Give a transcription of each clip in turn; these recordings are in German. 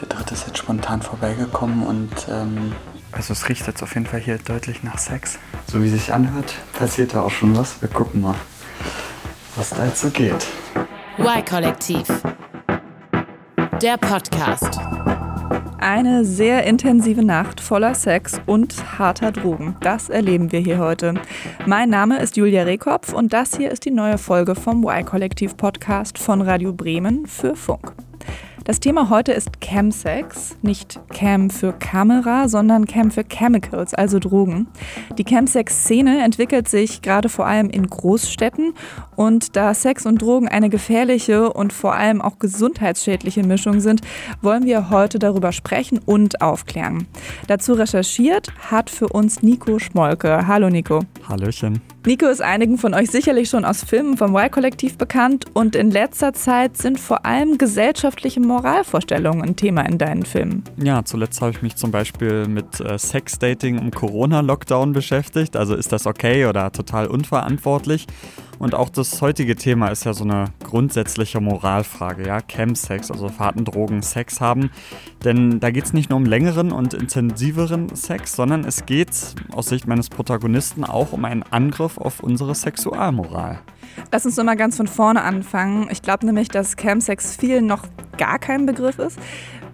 Der dritte ist jetzt spontan vorbeigekommen und ähm, also es riecht jetzt auf jeden Fall hier deutlich nach Sex. So wie sich anhört, passiert da auch schon was. Wir gucken mal, was da jetzt so geht. Y-Kollektiv. Der Podcast. Eine sehr intensive Nacht voller Sex und harter Drogen. Das erleben wir hier heute. Mein Name ist Julia Rehkopf und das hier ist die neue Folge vom Y-Kollektiv Podcast von Radio Bremen für Funk. Das Thema heute ist Chemsex. Nicht Cam für Kamera, sondern Cam für Chemicals, also Drogen. Die Chemsex-Szene entwickelt sich gerade vor allem in Großstädten und da Sex und Drogen eine gefährliche und vor allem auch gesundheitsschädliche Mischung sind, wollen wir heute darüber sprechen und aufklären. Dazu recherchiert hat für uns Nico Schmolke. Hallo Nico. Hallöchen. Nico ist einigen von euch sicherlich schon aus Filmen vom Y-Kollektiv bekannt und in letzter Zeit sind vor allem gesellschaftliche Moralvorstellungen ein Thema in deinen Filmen. Ja, zuletzt habe ich mich zum Beispiel mit äh, Sexdating im Corona-Lockdown beschäftigt. Also ist das okay oder total unverantwortlich? Und auch das heutige Thema ist ja so eine grundsätzliche Moralfrage, ja, Chemsex, also Fahrten, Drogen, Sex haben. Denn da geht es nicht nur um längeren und intensiveren Sex, sondern es geht aus Sicht meines Protagonisten auch um einen Angriff auf unsere Sexualmoral. Lass uns mal ganz von vorne anfangen. Ich glaube nämlich, dass Chemsex vielen noch gar kein Begriff ist.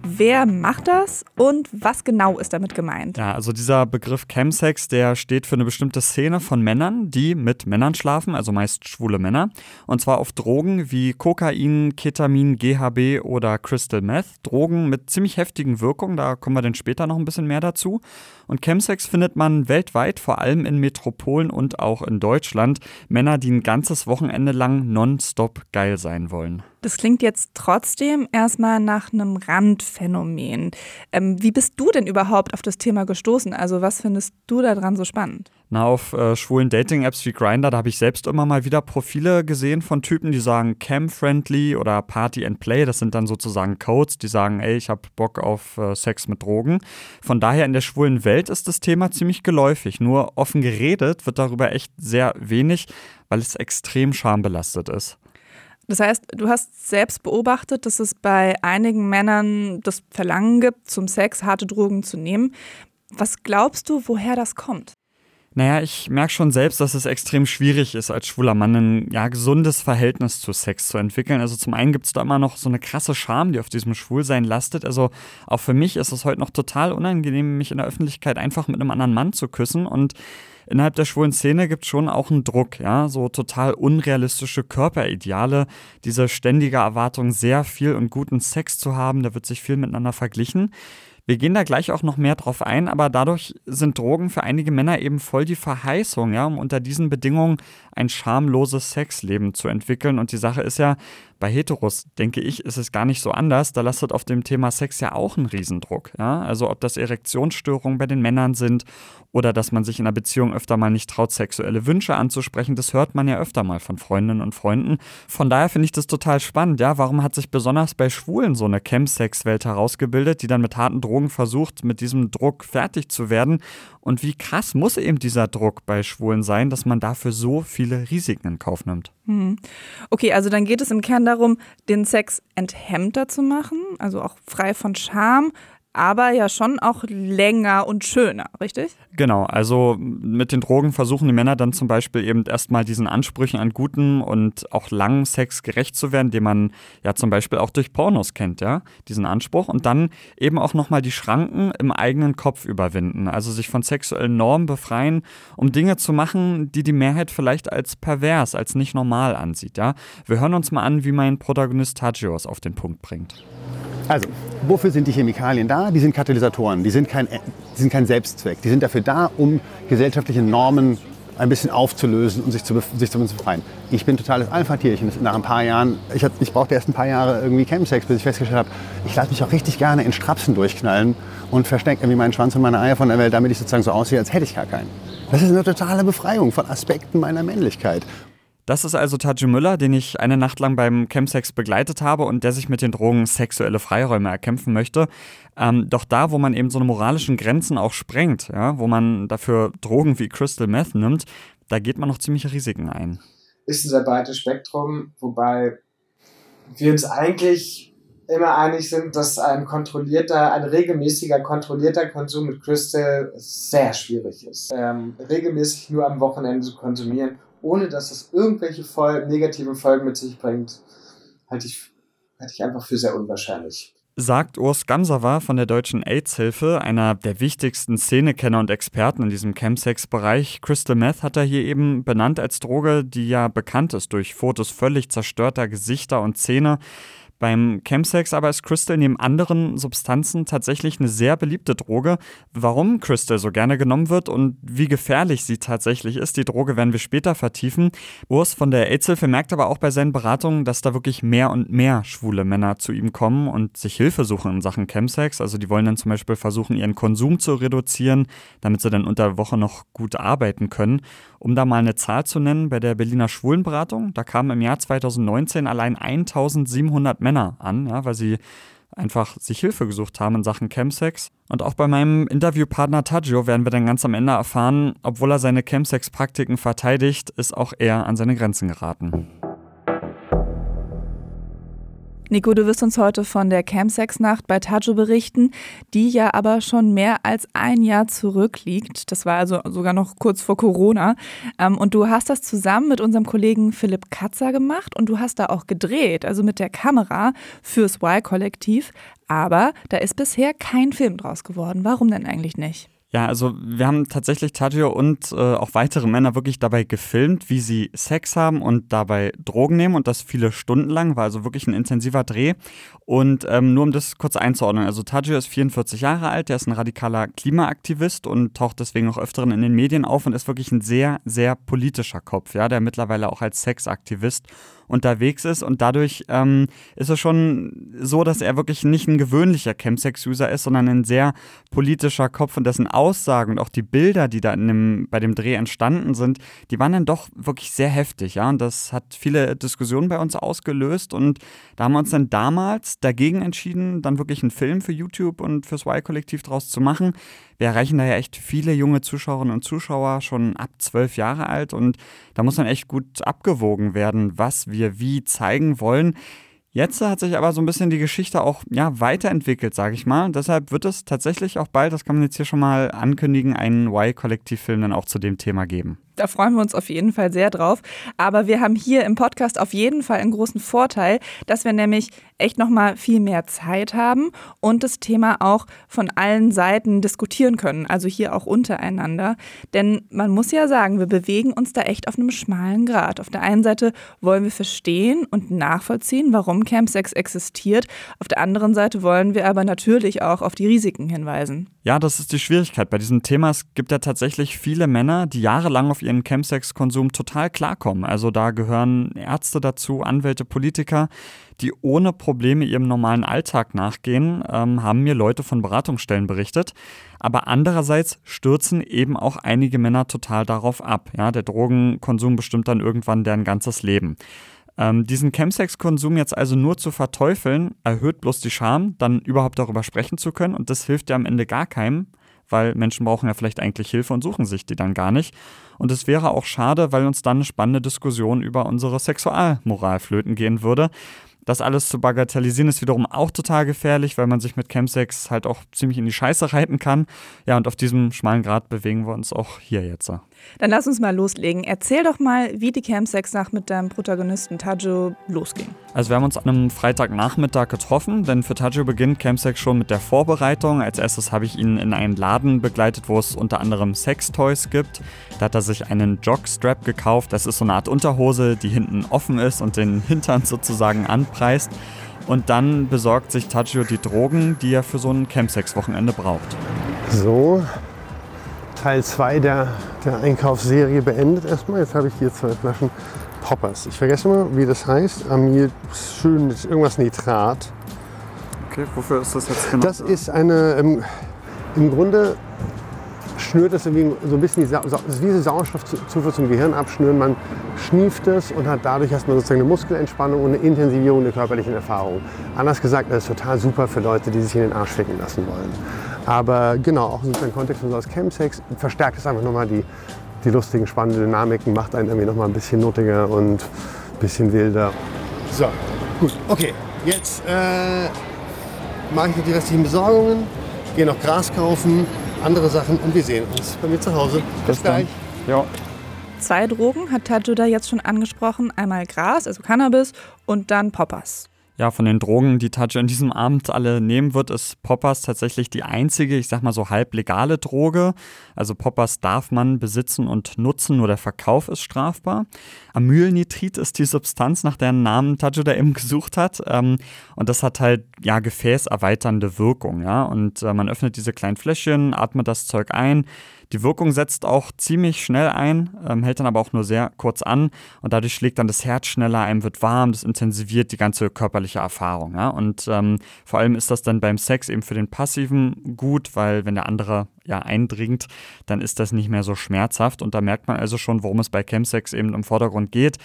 Wer macht das und was genau ist damit gemeint? Ja, also dieser Begriff Chemsex, der steht für eine bestimmte Szene von Männern, die mit Männern schlafen, also meist schwule Männer. Und zwar auf Drogen wie Kokain, Ketamin, GHB oder Crystal Meth. Drogen mit ziemlich heftigen Wirkungen, da kommen wir dann später noch ein bisschen mehr dazu. Und Chemsex findet man weltweit, vor allem in Metropolen und auch in Deutschland. Männer, die ein ganzes Wochenende lang nonstop geil sein wollen. Das klingt jetzt trotzdem erstmal nach einem Randphänomen. Ähm, wie bist du denn überhaupt auf das Thema gestoßen? Also was findest du daran so spannend? Na, auf äh, schwulen Dating-Apps wie Grindr, da habe ich selbst immer mal wieder Profile gesehen von Typen, die sagen Cam-Friendly oder Party and Play. Das sind dann sozusagen Codes, die sagen, ey, ich habe Bock auf äh, Sex mit Drogen. Von daher in der schwulen Welt ist das Thema ziemlich geläufig. Nur offen geredet wird darüber echt sehr wenig, weil es extrem schambelastet ist. Das heißt, du hast selbst beobachtet, dass es bei einigen Männern das Verlangen gibt, zum Sex harte Drogen zu nehmen. Was glaubst du, woher das kommt? Naja, ich merke schon selbst, dass es extrem schwierig ist, als schwuler Mann ein ja, gesundes Verhältnis zu Sex zu entwickeln. Also zum einen gibt es da immer noch so eine krasse Scham, die auf diesem Schwulsein lastet. Also auch für mich ist es heute noch total unangenehm, mich in der Öffentlichkeit einfach mit einem anderen Mann zu küssen. Und innerhalb der schwulen Szene gibt es schon auch einen Druck, ja, so total unrealistische Körperideale, diese ständige Erwartung, sehr viel und guten Sex zu haben, da wird sich viel miteinander verglichen. Wir gehen da gleich auch noch mehr drauf ein, aber dadurch sind Drogen für einige Männer eben voll die Verheißung, ja, um unter diesen Bedingungen ein schamloses Sexleben zu entwickeln. Und die Sache ist ja, bei Heteros, denke ich, ist es gar nicht so anders. Da lastet auf dem Thema Sex ja auch einen Riesendruck. Ja? Also ob das Erektionsstörungen bei den Männern sind oder dass man sich in einer Beziehung öfter mal nicht traut, sexuelle Wünsche anzusprechen, das hört man ja öfter mal von Freundinnen und Freunden. Von daher finde ich das total spannend. Ja? Warum hat sich besonders bei Schwulen so eine Chemsex-Welt herausgebildet, die dann mit harten Drogen versucht, mit diesem Druck fertig zu werden? Und wie krass muss eben dieser Druck bei Schwulen sein, dass man dafür so viele Risiken in Kauf nimmt? Hm. Okay, also dann geht es im Kern darum, den Sex enthemmter zu machen, also auch frei von Scham, aber ja schon auch länger und schöner, richtig? Genau, also mit den Drogen versuchen die Männer dann zum Beispiel eben erstmal diesen Ansprüchen an guten und auch langen Sex gerecht zu werden, den man ja zum Beispiel auch durch Pornos kennt, ja, diesen Anspruch und dann eben auch nochmal die Schranken im eigenen Kopf überwinden, also sich von sexuellen Normen befreien, um Dinge zu machen, die die Mehrheit vielleicht als pervers, als nicht normal ansieht, ja. Wir hören uns mal an, wie mein Protagonist Tajios auf den Punkt bringt. Also, wofür sind die Chemikalien da? Die sind Katalysatoren, die sind, kein, die sind kein Selbstzweck. Die sind dafür da, um gesellschaftliche Normen ein bisschen aufzulösen und sich zu, sich zu befreien. Ich bin totales Alpha-Tierchen. Nach ein paar Jahren, ich, ich brauchte erst ein paar Jahre irgendwie Chemsex, bis ich festgestellt habe, ich lasse mich auch richtig gerne in Strapsen durchknallen und verstecke irgendwie meinen Schwanz und meine Eier von der Welt, damit ich sozusagen so aussehe, als hätte ich gar keinen. Das ist eine totale Befreiung von Aspekten meiner Männlichkeit. Das ist also Taji Müller, den ich eine Nacht lang beim Chemsex begleitet habe und der sich mit den Drogen sexuelle Freiräume erkämpfen möchte. Ähm, doch da, wo man eben so eine moralischen Grenzen auch sprengt, ja, wo man dafür Drogen wie Crystal Meth nimmt, da geht man noch ziemliche Risiken ein. Ist ein sehr breites Spektrum, wobei wir uns eigentlich immer einig sind, dass ein kontrollierter, ein regelmäßiger, kontrollierter Konsum mit Crystal sehr schwierig ist. Ähm, regelmäßig nur am Wochenende zu konsumieren, ohne dass es irgendwelche Fol negativen Folgen mit sich bringt, halte ich, halte ich einfach für sehr unwahrscheinlich sagt Urs Gamsawa von der Deutschen AIDS-Hilfe, einer der wichtigsten Szenekenner und Experten in diesem Chemsex-Bereich. Crystal Meth hat er hier eben benannt als Droge, die ja bekannt ist durch Fotos völlig zerstörter Gesichter und Zähne. Beim Chemsex aber ist Crystal neben anderen Substanzen tatsächlich eine sehr beliebte Droge. Warum Crystal so gerne genommen wird und wie gefährlich sie tatsächlich ist, die Droge werden wir später vertiefen. Urs von der AIDS-Hilfe merkt aber auch bei seinen Beratungen, dass da wirklich mehr und mehr schwule Männer zu ihm kommen und sich Hilfe suchen in Sachen Chemsex. Also die wollen dann zum Beispiel versuchen, ihren Konsum zu reduzieren, damit sie dann unter der Woche noch gut arbeiten können. Um da mal eine Zahl zu nennen, bei der Berliner Schwulenberatung, da kamen im Jahr 2019 allein 1700 Männer an, ja, weil sie einfach sich Hilfe gesucht haben in Sachen Chemsex. Und auch bei meinem Interviewpartner Taggio werden wir dann ganz am Ende erfahren, obwohl er seine Chemsex-Praktiken verteidigt, ist auch er an seine Grenzen geraten. Nico, du wirst uns heute von der Campsex-Nacht bei Tajo berichten, die ja aber schon mehr als ein Jahr zurückliegt. Das war also sogar noch kurz vor Corona. Ähm, und du hast das zusammen mit unserem Kollegen Philipp Katzer gemacht und du hast da auch gedreht, also mit der Kamera fürs Y-Kollektiv. Aber da ist bisher kein Film draus geworden. Warum denn eigentlich nicht? Ja, also wir haben tatsächlich Tadio und äh, auch weitere Männer wirklich dabei gefilmt, wie sie Sex haben und dabei Drogen nehmen und das viele Stunden lang, war also wirklich ein intensiver Dreh. Und ähm, nur um das kurz einzuordnen, also Tadio ist 44 Jahre alt, der ist ein radikaler Klimaaktivist und taucht deswegen auch öfteren in den Medien auf und ist wirklich ein sehr, sehr politischer Kopf, ja, der mittlerweile auch als Sexaktivist unterwegs ist. Und dadurch ähm, ist es schon so, dass er wirklich nicht ein gewöhnlicher Chemsex-User ist, sondern ein sehr politischer Kopf. Und dessen Aussagen und auch die Bilder, die da dem, bei dem Dreh entstanden sind, die waren dann doch wirklich sehr heftig, ja, und das hat viele Diskussionen bei uns ausgelöst. Und da haben wir uns dann damals dagegen entschieden, dann wirklich einen Film für YouTube und fürs Y-Kollektiv draus zu machen. Wir erreichen da ja echt viele junge Zuschauerinnen und Zuschauer, schon ab zwölf Jahre alt und da muss dann echt gut abgewogen werden, was wir wie zeigen wollen. Jetzt hat sich aber so ein bisschen die Geschichte auch ja, weiterentwickelt, sage ich mal. deshalb wird es tatsächlich auch bald, das kann man jetzt hier schon mal ankündigen, einen Y-Kollektivfilm dann auch zu dem Thema geben. Da freuen wir uns auf jeden Fall sehr drauf. Aber wir haben hier im Podcast auf jeden Fall einen großen Vorteil, dass wir nämlich echt nochmal viel mehr Zeit haben und das Thema auch von allen Seiten diskutieren können, also hier auch untereinander. Denn man muss ja sagen, wir bewegen uns da echt auf einem schmalen Grad. Auf der einen Seite wollen wir verstehen und nachvollziehen, warum Campsex existiert. Auf der anderen Seite wollen wir aber natürlich auch auf die Risiken hinweisen. Ja, das ist die Schwierigkeit bei diesem Thema. Es gibt ja tatsächlich viele Männer, die jahrelang auf ihren Chemsex-Konsum total klarkommen. Also da gehören Ärzte dazu, Anwälte, Politiker, die ohne Probleme ihrem normalen Alltag nachgehen, ähm, haben mir Leute von Beratungsstellen berichtet. Aber andererseits stürzen eben auch einige Männer total darauf ab. Ja, der Drogenkonsum bestimmt dann irgendwann deren ganzes Leben. Ähm, diesen Chemsex-Konsum jetzt also nur zu verteufeln, erhöht bloß die Scham, dann überhaupt darüber sprechen zu können. Und das hilft ja am Ende gar keinem, weil Menschen brauchen ja vielleicht eigentlich Hilfe und suchen sich die dann gar nicht. Und es wäre auch schade, weil uns dann eine spannende Diskussion über unsere Sexualmoral flöten gehen würde. Das alles zu bagatellisieren ist wiederum auch total gefährlich, weil man sich mit Chemsex halt auch ziemlich in die Scheiße reiten kann. Ja, und auf diesem schmalen Grad bewegen wir uns auch hier jetzt. Dann lass uns mal loslegen. Erzähl doch mal, wie die Campsex-Nacht mit deinem Protagonisten Tajo losging. Also wir haben uns an einem Freitagnachmittag getroffen, denn für Tajo beginnt Campsex schon mit der Vorbereitung. Als erstes habe ich ihn in einen Laden begleitet, wo es unter anderem Sextoys gibt. Da hat er sich einen Jockstrap gekauft. Das ist so eine Art Unterhose, die hinten offen ist und den Hintern sozusagen anpreist. Und dann besorgt sich Tajo die Drogen, die er für so ein Campsex-Wochenende braucht. So, Teil 2 der, der Einkaufsserie beendet erstmal. Jetzt habe ich hier zwei Flaschen Poppers. Ich vergesse immer, wie das heißt. Amil, schön, irgendwas Nitrat. Okay, wofür ist das jetzt genau? Das ist eine, im, im Grunde schnürt irgendwie so ein bisschen, die Sa ist wie Sauerstoffzufuhr zum Gehirn abschnüren. Man schnieft es und hat dadurch erstmal sozusagen eine Muskelentspannung und eine Intensivierung der körperlichen Erfahrung. Anders gesagt, das ist total super für Leute, die sich in den Arsch ficken lassen wollen. Aber genau, auch im Kontext unseres Campsex verstärkt es einfach nochmal die, die lustigen, spannenden Dynamiken, macht einen irgendwie nochmal ein bisschen nutiger und ein bisschen wilder. So, gut, okay. jetzt äh, mache ich die restlichen Besorgungen, gehe noch Gras kaufen, andere Sachen und wir sehen uns bei mir zu Hause. Bis gleich. Ja. Zwei Drogen hat Tajuda jetzt schon angesprochen. Einmal Gras, also Cannabis, und dann Poppers. Ja, von den Drogen, die Tajo in diesem Abend alle nehmen wird, ist Poppers tatsächlich die einzige, ich sag mal so halb legale Droge. Also Poppers darf man besitzen und nutzen, nur der Verkauf ist strafbar. Amylnitrit ist die Substanz, nach deren Namen Tajo da eben gesucht hat. Ähm, und das hat halt, ja, gefäßerweiternde Wirkung, ja. Und äh, man öffnet diese kleinen Fläschchen, atmet das Zeug ein, die Wirkung setzt auch ziemlich schnell ein, ähm, hält dann aber auch nur sehr kurz an und dadurch schlägt dann das Herz schneller, einem wird warm, das intensiviert die ganze körperliche Erfahrung. Ja? Und ähm, vor allem ist das dann beim Sex eben für den Passiven gut, weil wenn der andere ja eindringt, dann ist das nicht mehr so schmerzhaft und da merkt man also schon, worum es bei Chemsex eben im Vordergrund geht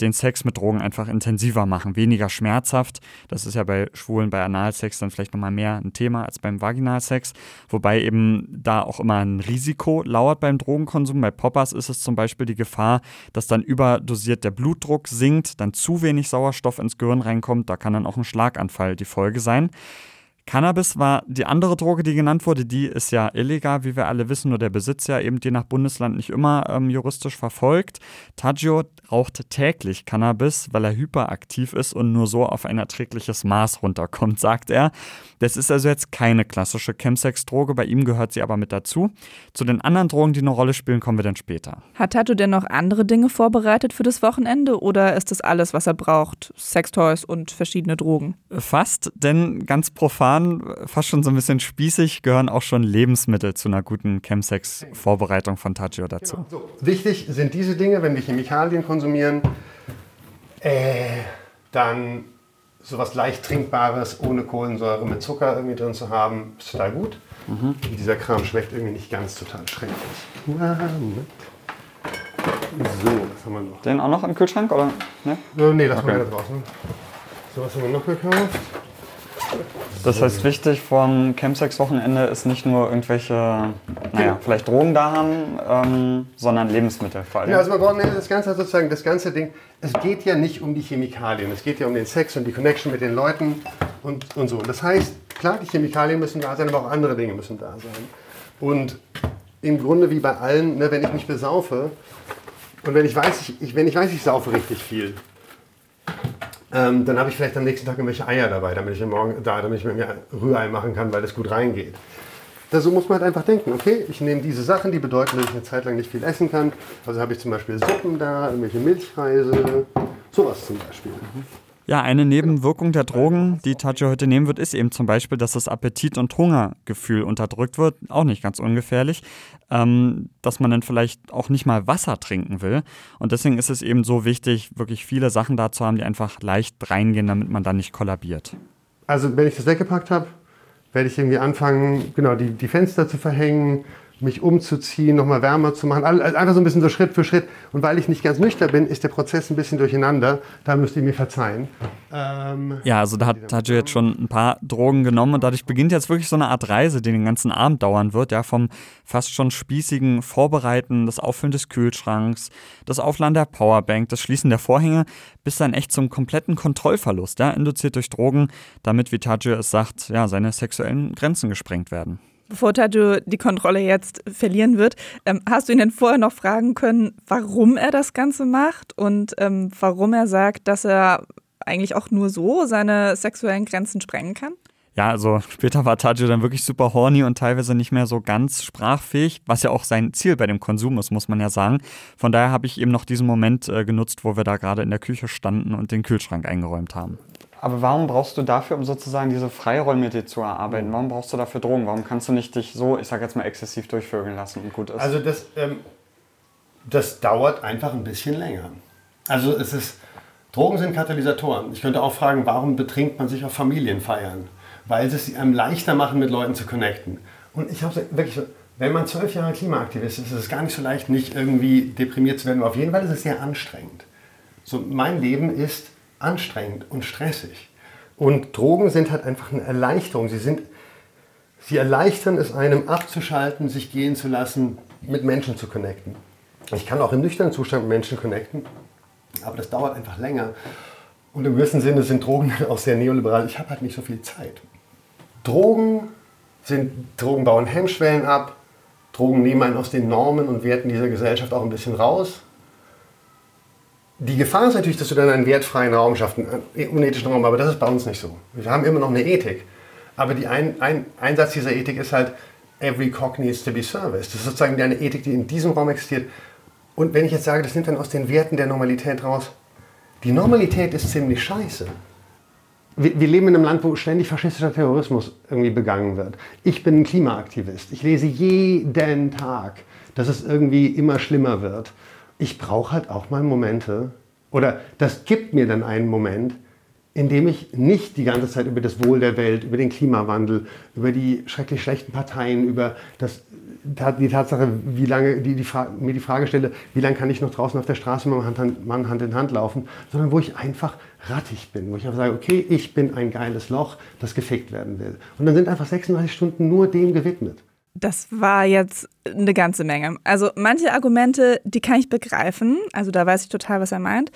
den Sex mit Drogen einfach intensiver machen, weniger schmerzhaft. Das ist ja bei Schwulen, bei Analsex dann vielleicht nochmal mehr ein Thema als beim Vaginalsex, wobei eben da auch immer ein Risiko lauert beim Drogenkonsum. Bei Poppers ist es zum Beispiel die Gefahr, dass dann überdosiert der Blutdruck sinkt, dann zu wenig Sauerstoff ins Gehirn reinkommt, da kann dann auch ein Schlaganfall die Folge sein. Cannabis war die andere Droge, die genannt wurde. Die ist ja illegal, wie wir alle wissen, nur der Besitz ja eben je nach Bundesland nicht immer ähm, juristisch verfolgt. Taggio raucht täglich Cannabis, weil er hyperaktiv ist und nur so auf ein erträgliches Maß runterkommt, sagt er. Das ist also jetzt keine klassische Chemsex-Droge, bei ihm gehört sie aber mit dazu. Zu den anderen Drogen, die eine Rolle spielen, kommen wir dann später. Hat Tattoo denn noch andere Dinge vorbereitet für das Wochenende oder ist das alles, was er braucht? Sextoys und verschiedene Drogen? Fast, denn ganz profan, fast schon so ein bisschen spießig, gehören auch schon Lebensmittel zu einer guten Chemsex-Vorbereitung von Taggio dazu. Genau. So. Wichtig sind diese Dinge, wenn wir Chemikalien konsumieren, äh, dann sowas leicht Trinkbares ohne Kohlensäure mit Zucker irgendwie drin zu haben, ist total gut. Mhm. Dieser Kram schmeckt irgendwie nicht ganz total schrecklich. So, was haben wir noch? Den auch noch im Kühlschrank, oder? Ne, äh, nee, das okay. haben wir da draußen. So, was haben wir noch gekauft? Das heißt, wichtig vom Campsex-Wochenende ist nicht nur irgendwelche, naja, vielleicht Drogen da haben, ähm, sondern Lebensmittel vor allem. Ja, also man braucht das ganze sozusagen, das ganze Ding, es geht ja nicht um die Chemikalien, es geht ja um den Sex und die Connection mit den Leuten und, und so. Das heißt, klar, die Chemikalien müssen da sein, aber auch andere Dinge müssen da sein. Und im Grunde wie bei allen, ne, wenn ich mich besaufe und wenn ich weiß, ich, wenn ich weiß, ich saufe richtig viel, ähm, dann habe ich vielleicht am nächsten Tag irgendwelche Eier dabei, damit ich, morgen, da, damit ich mit mir Rührei machen kann, weil das gut reingeht. Da so muss man halt einfach denken, okay, ich nehme diese Sachen, die bedeuten, dass ich eine Zeit lang nicht viel essen kann. Also habe ich zum Beispiel Suppen da, irgendwelche Milchreise, sowas zum Beispiel. Mhm. Ja, eine Nebenwirkung der Drogen, die Tajo heute nehmen wird, ist eben zum Beispiel, dass das Appetit- und Hungergefühl unterdrückt wird. Auch nicht ganz ungefährlich. Ähm, dass man dann vielleicht auch nicht mal Wasser trinken will. Und deswegen ist es eben so wichtig, wirklich viele Sachen da zu haben, die einfach leicht reingehen, damit man dann nicht kollabiert. Also, wenn ich das weggepackt habe, werde ich irgendwie anfangen, genau, die, die Fenster zu verhängen, mich umzuziehen, nochmal wärmer zu machen. Einfach so ein bisschen so Schritt für Schritt. Und weil ich nicht ganz nüchtern bin, ist der Prozess ein bisschen durcheinander. Da müsst ihr mir verzeihen. Ähm, ja, also da hat Tajo jetzt schon ein paar Drogen genommen und dadurch beginnt jetzt wirklich so eine Art Reise, die den ganzen Abend dauern wird. Ja, vom fast schon spießigen Vorbereiten, das Auffüllen des Kühlschranks, das Aufladen der Powerbank, das Schließen der Vorhänge, bis dann echt zum kompletten Kontrollverlust, ja, induziert durch Drogen, damit, wie Tajo es sagt, ja, seine sexuellen Grenzen gesprengt werden. Bevor Tajo die Kontrolle jetzt verlieren wird, ähm, hast du ihn denn vorher noch fragen können, warum er das Ganze macht und ähm, warum er sagt, dass er eigentlich auch nur so seine sexuellen Grenzen sprengen kann? Ja, also später war Tajo dann wirklich super horny und teilweise nicht mehr so ganz sprachfähig, was ja auch sein Ziel bei dem Konsum ist, muss man ja sagen. Von daher habe ich eben noch diesen Moment äh, genutzt, wo wir da gerade in der Küche standen und den Kühlschrank eingeräumt haben. Aber warum brauchst du dafür, um sozusagen diese Freiräume mit dir zu erarbeiten, mhm. warum brauchst du dafür Drogen? Warum kannst du nicht dich so, ich sag jetzt mal, exzessiv durchvögeln lassen und gut ist? Also das, ähm, das dauert einfach ein bisschen länger. Also es ist, Drogen sind Katalysatoren. Ich könnte auch fragen, warum betrinkt man sich auf Familienfeiern? Weil sie es einem leichter machen, mit Leuten zu connecten. Und ich habe wirklich so, wenn man zwölf Jahre Klimaaktivist ist, ist es gar nicht so leicht, nicht irgendwie deprimiert zu werden. Auf jeden Fall ist es sehr anstrengend. So, mein Leben ist anstrengend und stressig. Und Drogen sind halt einfach eine Erleichterung. Sie, sind, sie erleichtern es einem abzuschalten, sich gehen zu lassen, mit Menschen zu connecten. Ich kann auch im nüchternen Zustand mit Menschen connecten, aber das dauert einfach länger. Und im gewissen Sinne sind Drogen auch sehr neoliberal. Ich habe halt nicht so viel Zeit. Drogen sind, Drogen bauen Hemmschwellen ab. Drogen nehmen einen aus den Normen und Werten dieser Gesellschaft auch ein bisschen raus. Die Gefahr ist natürlich, dass du dann einen wertfreien Raum schaffst, einen unethischen Raum, aber das ist bei uns nicht so. Wir haben immer noch eine Ethik. Aber die ein, ein, Einsatz dieser Ethik ist halt, every cock needs to be serviced. Das ist sozusagen eine Ethik, die in diesem Raum existiert. Und wenn ich jetzt sage, das nimmt dann aus den Werten der Normalität raus, die Normalität ist ziemlich scheiße. Wir, wir, leben in einem Land, wo ständig faschistischer Terrorismus irgendwie begangen wird. Ich bin ein Klimaaktivist. Ich lese jeden Tag, dass es irgendwie immer schlimmer wird. Ich brauche halt auch mal Momente, oder das gibt mir dann einen Moment, in dem ich nicht die ganze Zeit über das Wohl der Welt, über den Klimawandel, über die schrecklich schlechten Parteien, über das die Tatsache, wie lange, die, die mir die Frage stelle, wie lange kann ich noch draußen auf der Straße mit meinem Mann Hand in Hand laufen, sondern wo ich einfach rattig bin, wo ich einfach sage, okay, ich bin ein geiles Loch, das gefickt werden will. Und dann sind einfach 36 Stunden nur dem gewidmet. Das war jetzt eine ganze Menge. Also manche Argumente, die kann ich begreifen, also da weiß ich total, was er meint.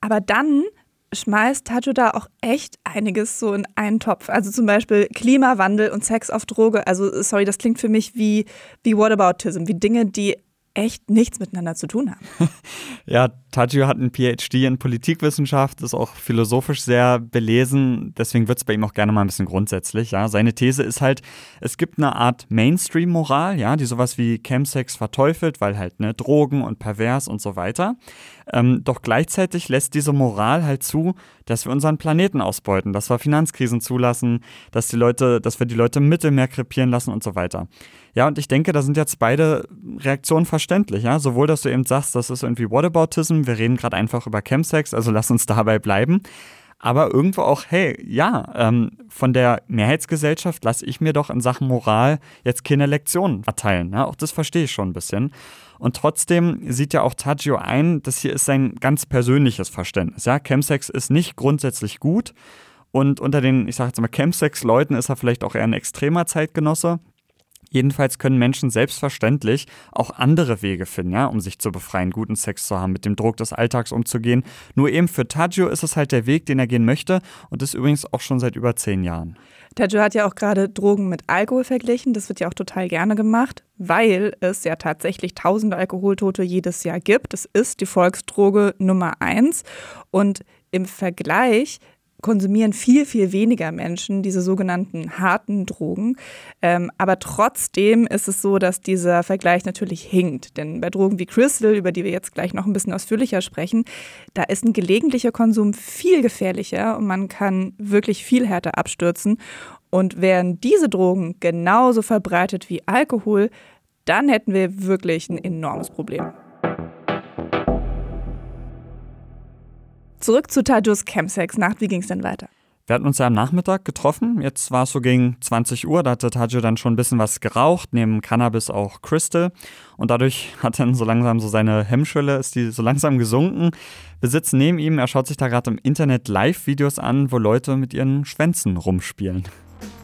Aber dann schmeißt Tajo da auch echt einiges so in einen Topf. Also zum Beispiel Klimawandel und Sex auf Droge. Also sorry, das klingt für mich wie, wie Whataboutism, wie Dinge, die echt nichts miteinander zu tun haben. ja, Tadjio hat einen PhD in Politikwissenschaft, ist auch philosophisch sehr belesen, deswegen wird es bei ihm auch gerne mal ein bisschen grundsätzlich. Ja. Seine These ist halt, es gibt eine Art Mainstream-Moral, ja, die sowas wie Chemsex verteufelt, weil halt ne, Drogen und pervers und so weiter. Ähm, doch gleichzeitig lässt diese Moral halt zu, dass wir unseren Planeten ausbeuten, dass wir Finanzkrisen zulassen, dass die Leute, dass wir die Leute im Mittelmeer krepieren lassen und so weiter. Ja, und ich denke, da sind jetzt beide Reaktionen verständlich, ja. Sowohl, dass du eben sagst, das ist irgendwie Whataboutism, wir reden gerade einfach über Chemsex, also lass uns dabei bleiben. Aber irgendwo auch, hey, ja, ähm, von der Mehrheitsgesellschaft lasse ich mir doch in Sachen Moral jetzt keine Lektionen erteilen. Ja? Auch das verstehe ich schon ein bisschen. Und trotzdem sieht ja auch Taggio ein, das hier ist sein ganz persönliches Verständnis. Ja? Chemsex ist nicht grundsätzlich gut. Und unter den, ich sage jetzt mal, Chemsex-Leuten ist er vielleicht auch eher ein extremer Zeitgenosse. Jedenfalls können Menschen selbstverständlich auch andere Wege finden, ja, um sich zu befreien, guten Sex zu haben, mit dem Druck des Alltags umzugehen. Nur eben für Taggio ist es halt der Weg, den er gehen möchte und das übrigens auch schon seit über zehn Jahren. Taggio hat ja auch gerade Drogen mit Alkohol verglichen. Das wird ja auch total gerne gemacht, weil es ja tatsächlich tausende Alkoholtote jedes Jahr gibt. Es ist die Volksdroge Nummer eins. Und im Vergleich konsumieren viel, viel weniger Menschen diese sogenannten harten Drogen. Ähm, aber trotzdem ist es so, dass dieser Vergleich natürlich hinkt. Denn bei Drogen wie Crystal, über die wir jetzt gleich noch ein bisschen ausführlicher sprechen, da ist ein gelegentlicher Konsum viel gefährlicher und man kann wirklich viel härter abstürzen. Und wären diese Drogen genauso verbreitet wie Alkohol, dann hätten wir wirklich ein enormes Problem. Zurück zu Tajus Chemsex-Nacht. Wie ging es denn weiter? Wir hatten uns ja am Nachmittag getroffen. Jetzt war es so gegen 20 Uhr. Da hatte Tajo dann schon ein bisschen was geraucht, neben Cannabis auch Crystal. Und dadurch hat dann so langsam so seine Hemmschwelle, ist die so langsam gesunken. Wir sitzen neben ihm. Er schaut sich da gerade im Internet Live-Videos an, wo Leute mit ihren Schwänzen rumspielen.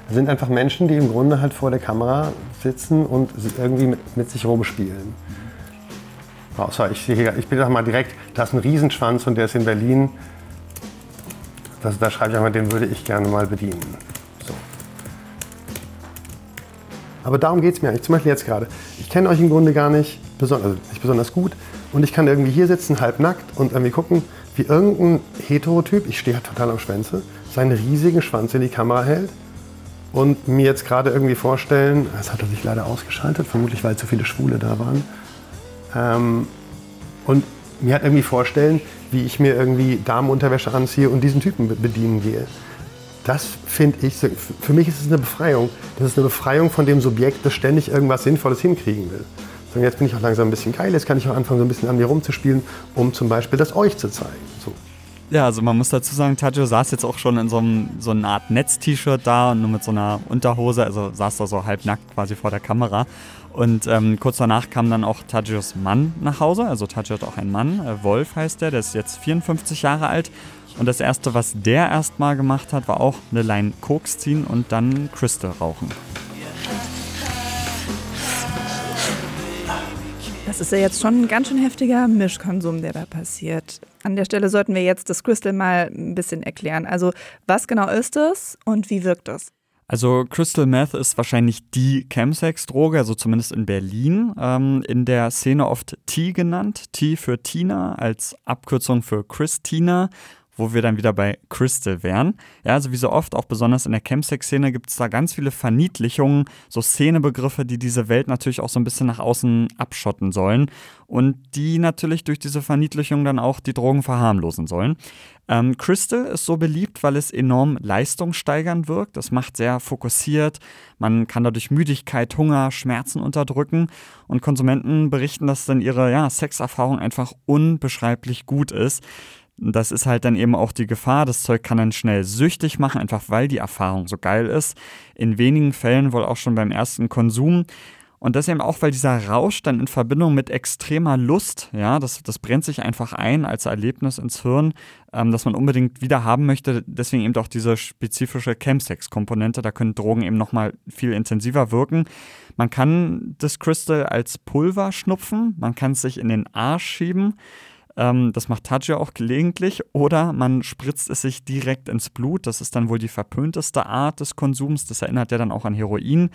Das sind einfach Menschen, die im Grunde halt vor der Kamera sitzen und irgendwie mit, mit sich rumspielen. Sorry, ich, ich bin doch mal direkt, da ist ein Riesenschwanz und der ist in Berlin. Das, da schreibe ich einmal, den würde ich gerne mal bedienen. So. Aber darum geht es mir eigentlich, zum Beispiel jetzt gerade. Ich kenne euch im Grunde gar nicht, besonders, also nicht besonders gut und ich kann irgendwie hier sitzen, halbnackt und irgendwie gucken, wie irgendein Heterotyp, ich stehe halt total am Schwänze, seinen riesigen Schwanz in die Kamera hält und mir jetzt gerade irgendwie vorstellen, das hat er sich leider ausgeschaltet, vermutlich weil zu viele Schwule da waren, ähm, und mir halt irgendwie vorstellen, wie ich mir irgendwie Damenunterwäsche anziehe und diesen Typen bedienen gehe. Das finde ich, für mich ist es eine Befreiung. Das ist eine Befreiung von dem Subjekt, das ständig irgendwas Sinnvolles hinkriegen will. Und jetzt bin ich auch langsam ein bisschen geil, jetzt kann ich auch anfangen, so ein bisschen an mir rumzuspielen, um zum Beispiel das euch zu zeigen. So. Ja, also man muss dazu sagen, Tajo saß jetzt auch schon in so, einem, so einer Art Netz-T-Shirt da und nur mit so einer Unterhose, also saß da so halbnackt quasi vor der Kamera. Und ähm, kurz danach kam dann auch Tajos Mann nach Hause. Also Tajo hat auch einen Mann, äh, Wolf heißt der, der ist jetzt 54 Jahre alt. Und das erste, was der erstmal gemacht hat, war auch eine Line Koks ziehen und dann Crystal rauchen. Das ist ja jetzt schon ein ganz schön heftiger Mischkonsum, der da passiert. An der Stelle sollten wir jetzt das Crystal mal ein bisschen erklären. Also, was genau ist es und wie wirkt es? Also Crystal Meth ist wahrscheinlich die Chemsex-Droge, also zumindest in Berlin. Ähm, in der Szene oft T genannt. T für Tina als Abkürzung für Christina wo wir dann wieder bei Crystal wären. Ja, also wie so oft, auch besonders in der Chemsex-Szene, gibt es da ganz viele Verniedlichungen, so Szenebegriffe, die diese Welt natürlich auch so ein bisschen nach außen abschotten sollen und die natürlich durch diese Verniedlichung dann auch die Drogen verharmlosen sollen. Ähm, Crystal ist so beliebt, weil es enorm leistungssteigernd wirkt. Das macht sehr fokussiert. Man kann dadurch Müdigkeit, Hunger, Schmerzen unterdrücken. Und Konsumenten berichten, dass dann ihre ja, Sexerfahrung einfach unbeschreiblich gut ist. Das ist halt dann eben auch die Gefahr. Das Zeug kann dann schnell süchtig machen, einfach weil die Erfahrung so geil ist. In wenigen Fällen wohl auch schon beim ersten Konsum. Und das eben auch, weil dieser Rausch dann in Verbindung mit extremer Lust, ja, das, das brennt sich einfach ein als Erlebnis ins Hirn, ähm, dass man unbedingt wieder haben möchte. Deswegen eben auch diese spezifische Chemsex-Komponente. Da können Drogen eben nochmal viel intensiver wirken. Man kann das Crystal als Pulver schnupfen, man kann es sich in den Arsch schieben. Ähm, das macht Tajia auch gelegentlich. Oder man spritzt es sich direkt ins Blut. Das ist dann wohl die verpönteste Art des Konsums. Das erinnert ja dann auch an Heroin.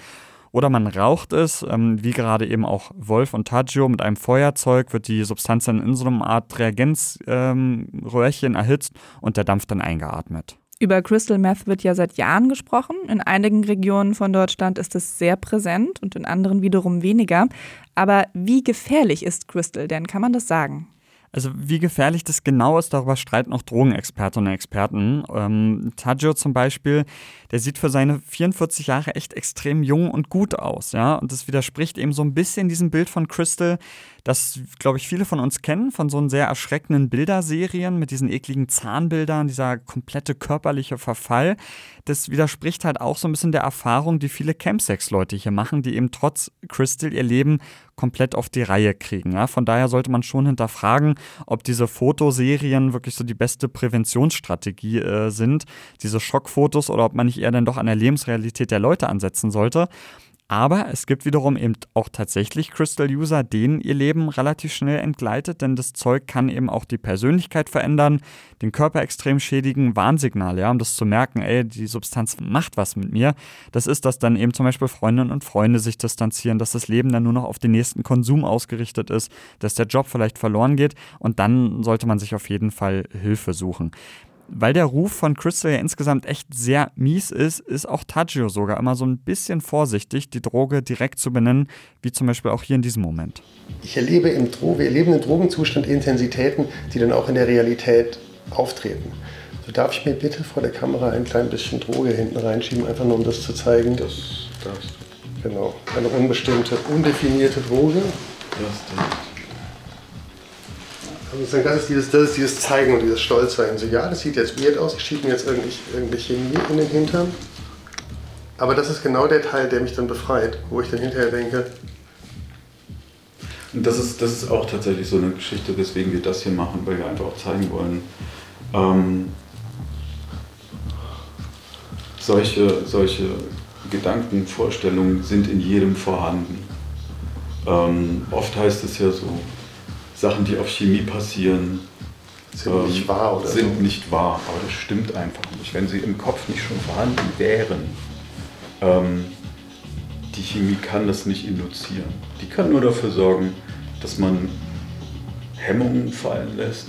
Oder man raucht es, ähm, wie gerade eben auch Wolf und Taggio mit einem Feuerzeug, wird die Substanz dann in so einer Art Reagenzröhrchen ähm, erhitzt und der Dampf dann eingeatmet. Über Crystal Meth wird ja seit Jahren gesprochen. In einigen Regionen von Deutschland ist es sehr präsent und in anderen wiederum weniger. Aber wie gefährlich ist Crystal denn? Kann man das sagen? Also wie gefährlich das genau ist, darüber streiten auch Drogenexpertinnen und Experten. Ähm, Taggio zum Beispiel, der sieht für seine 44 Jahre echt extrem jung und gut aus, ja. Und das widerspricht eben so ein bisschen diesem Bild von Crystal, das, glaube ich, viele von uns kennen, von so sehr erschreckenden Bilderserien mit diesen ekligen Zahnbildern, dieser komplette körperliche Verfall. Das widerspricht halt auch so ein bisschen der Erfahrung, die viele Campsex-Leute hier machen, die eben trotz Crystal ihr Leben komplett auf die Reihe kriegen. Ja? Von daher sollte man schon hinterfragen, ob diese Fotoserien wirklich so die beste Präventionsstrategie äh, sind, diese Schockfotos, oder ob man nicht eher dann doch an der Lebensrealität der Leute ansetzen sollte. Aber es gibt wiederum eben auch tatsächlich Crystal-User, denen ihr Leben relativ schnell entgleitet, denn das Zeug kann eben auch die Persönlichkeit verändern, den Körper extrem schädigen, Warnsignale, ja, um das zu merken, ey, die Substanz macht was mit mir. Das ist, dass dann eben zum Beispiel Freundinnen und Freunde sich distanzieren, dass das Leben dann nur noch auf den nächsten Konsum ausgerichtet ist, dass der Job vielleicht verloren geht und dann sollte man sich auf jeden Fall Hilfe suchen weil der Ruf von Crystal ja insgesamt echt sehr mies ist, ist auch Taggio sogar immer so ein bisschen vorsichtig, die Droge direkt zu benennen, wie zum Beispiel auch hier in diesem Moment. Ich erlebe im, Dro wir erleben im Drogenzustand Intensitäten, die dann auch in der Realität auftreten. So darf ich mir bitte vor der Kamera ein klein bisschen Droge hinten reinschieben, einfach nur um das zu zeigen. Das darfst du. Genau, eine unbestimmte, undefinierte Droge. Das darfst also das ist, dieses, das ist dieses Zeigen und dieses Stolzsein. So, ja, das sieht jetzt weird aus, ich schiebe mir jetzt irgendwie, irgendwie Chemie in den Hintern. Aber das ist genau der Teil, der mich dann befreit, wo ich dann hinterher denke. Und das ist, das ist auch tatsächlich so eine Geschichte, weswegen wir das hier machen, weil wir einfach auch zeigen wollen, ähm, solche, solche Gedanken, Vorstellungen sind in jedem vorhanden. Ähm, oft heißt es ja so, Sachen, die auf Chemie passieren, sind ähm, nicht wahr oder sind so. nicht wahr, aber das stimmt einfach nicht. Wenn sie im Kopf nicht schon vorhanden wären, ähm, die Chemie kann das nicht induzieren. Die kann nur dafür sorgen, dass man Hemmungen fallen lässt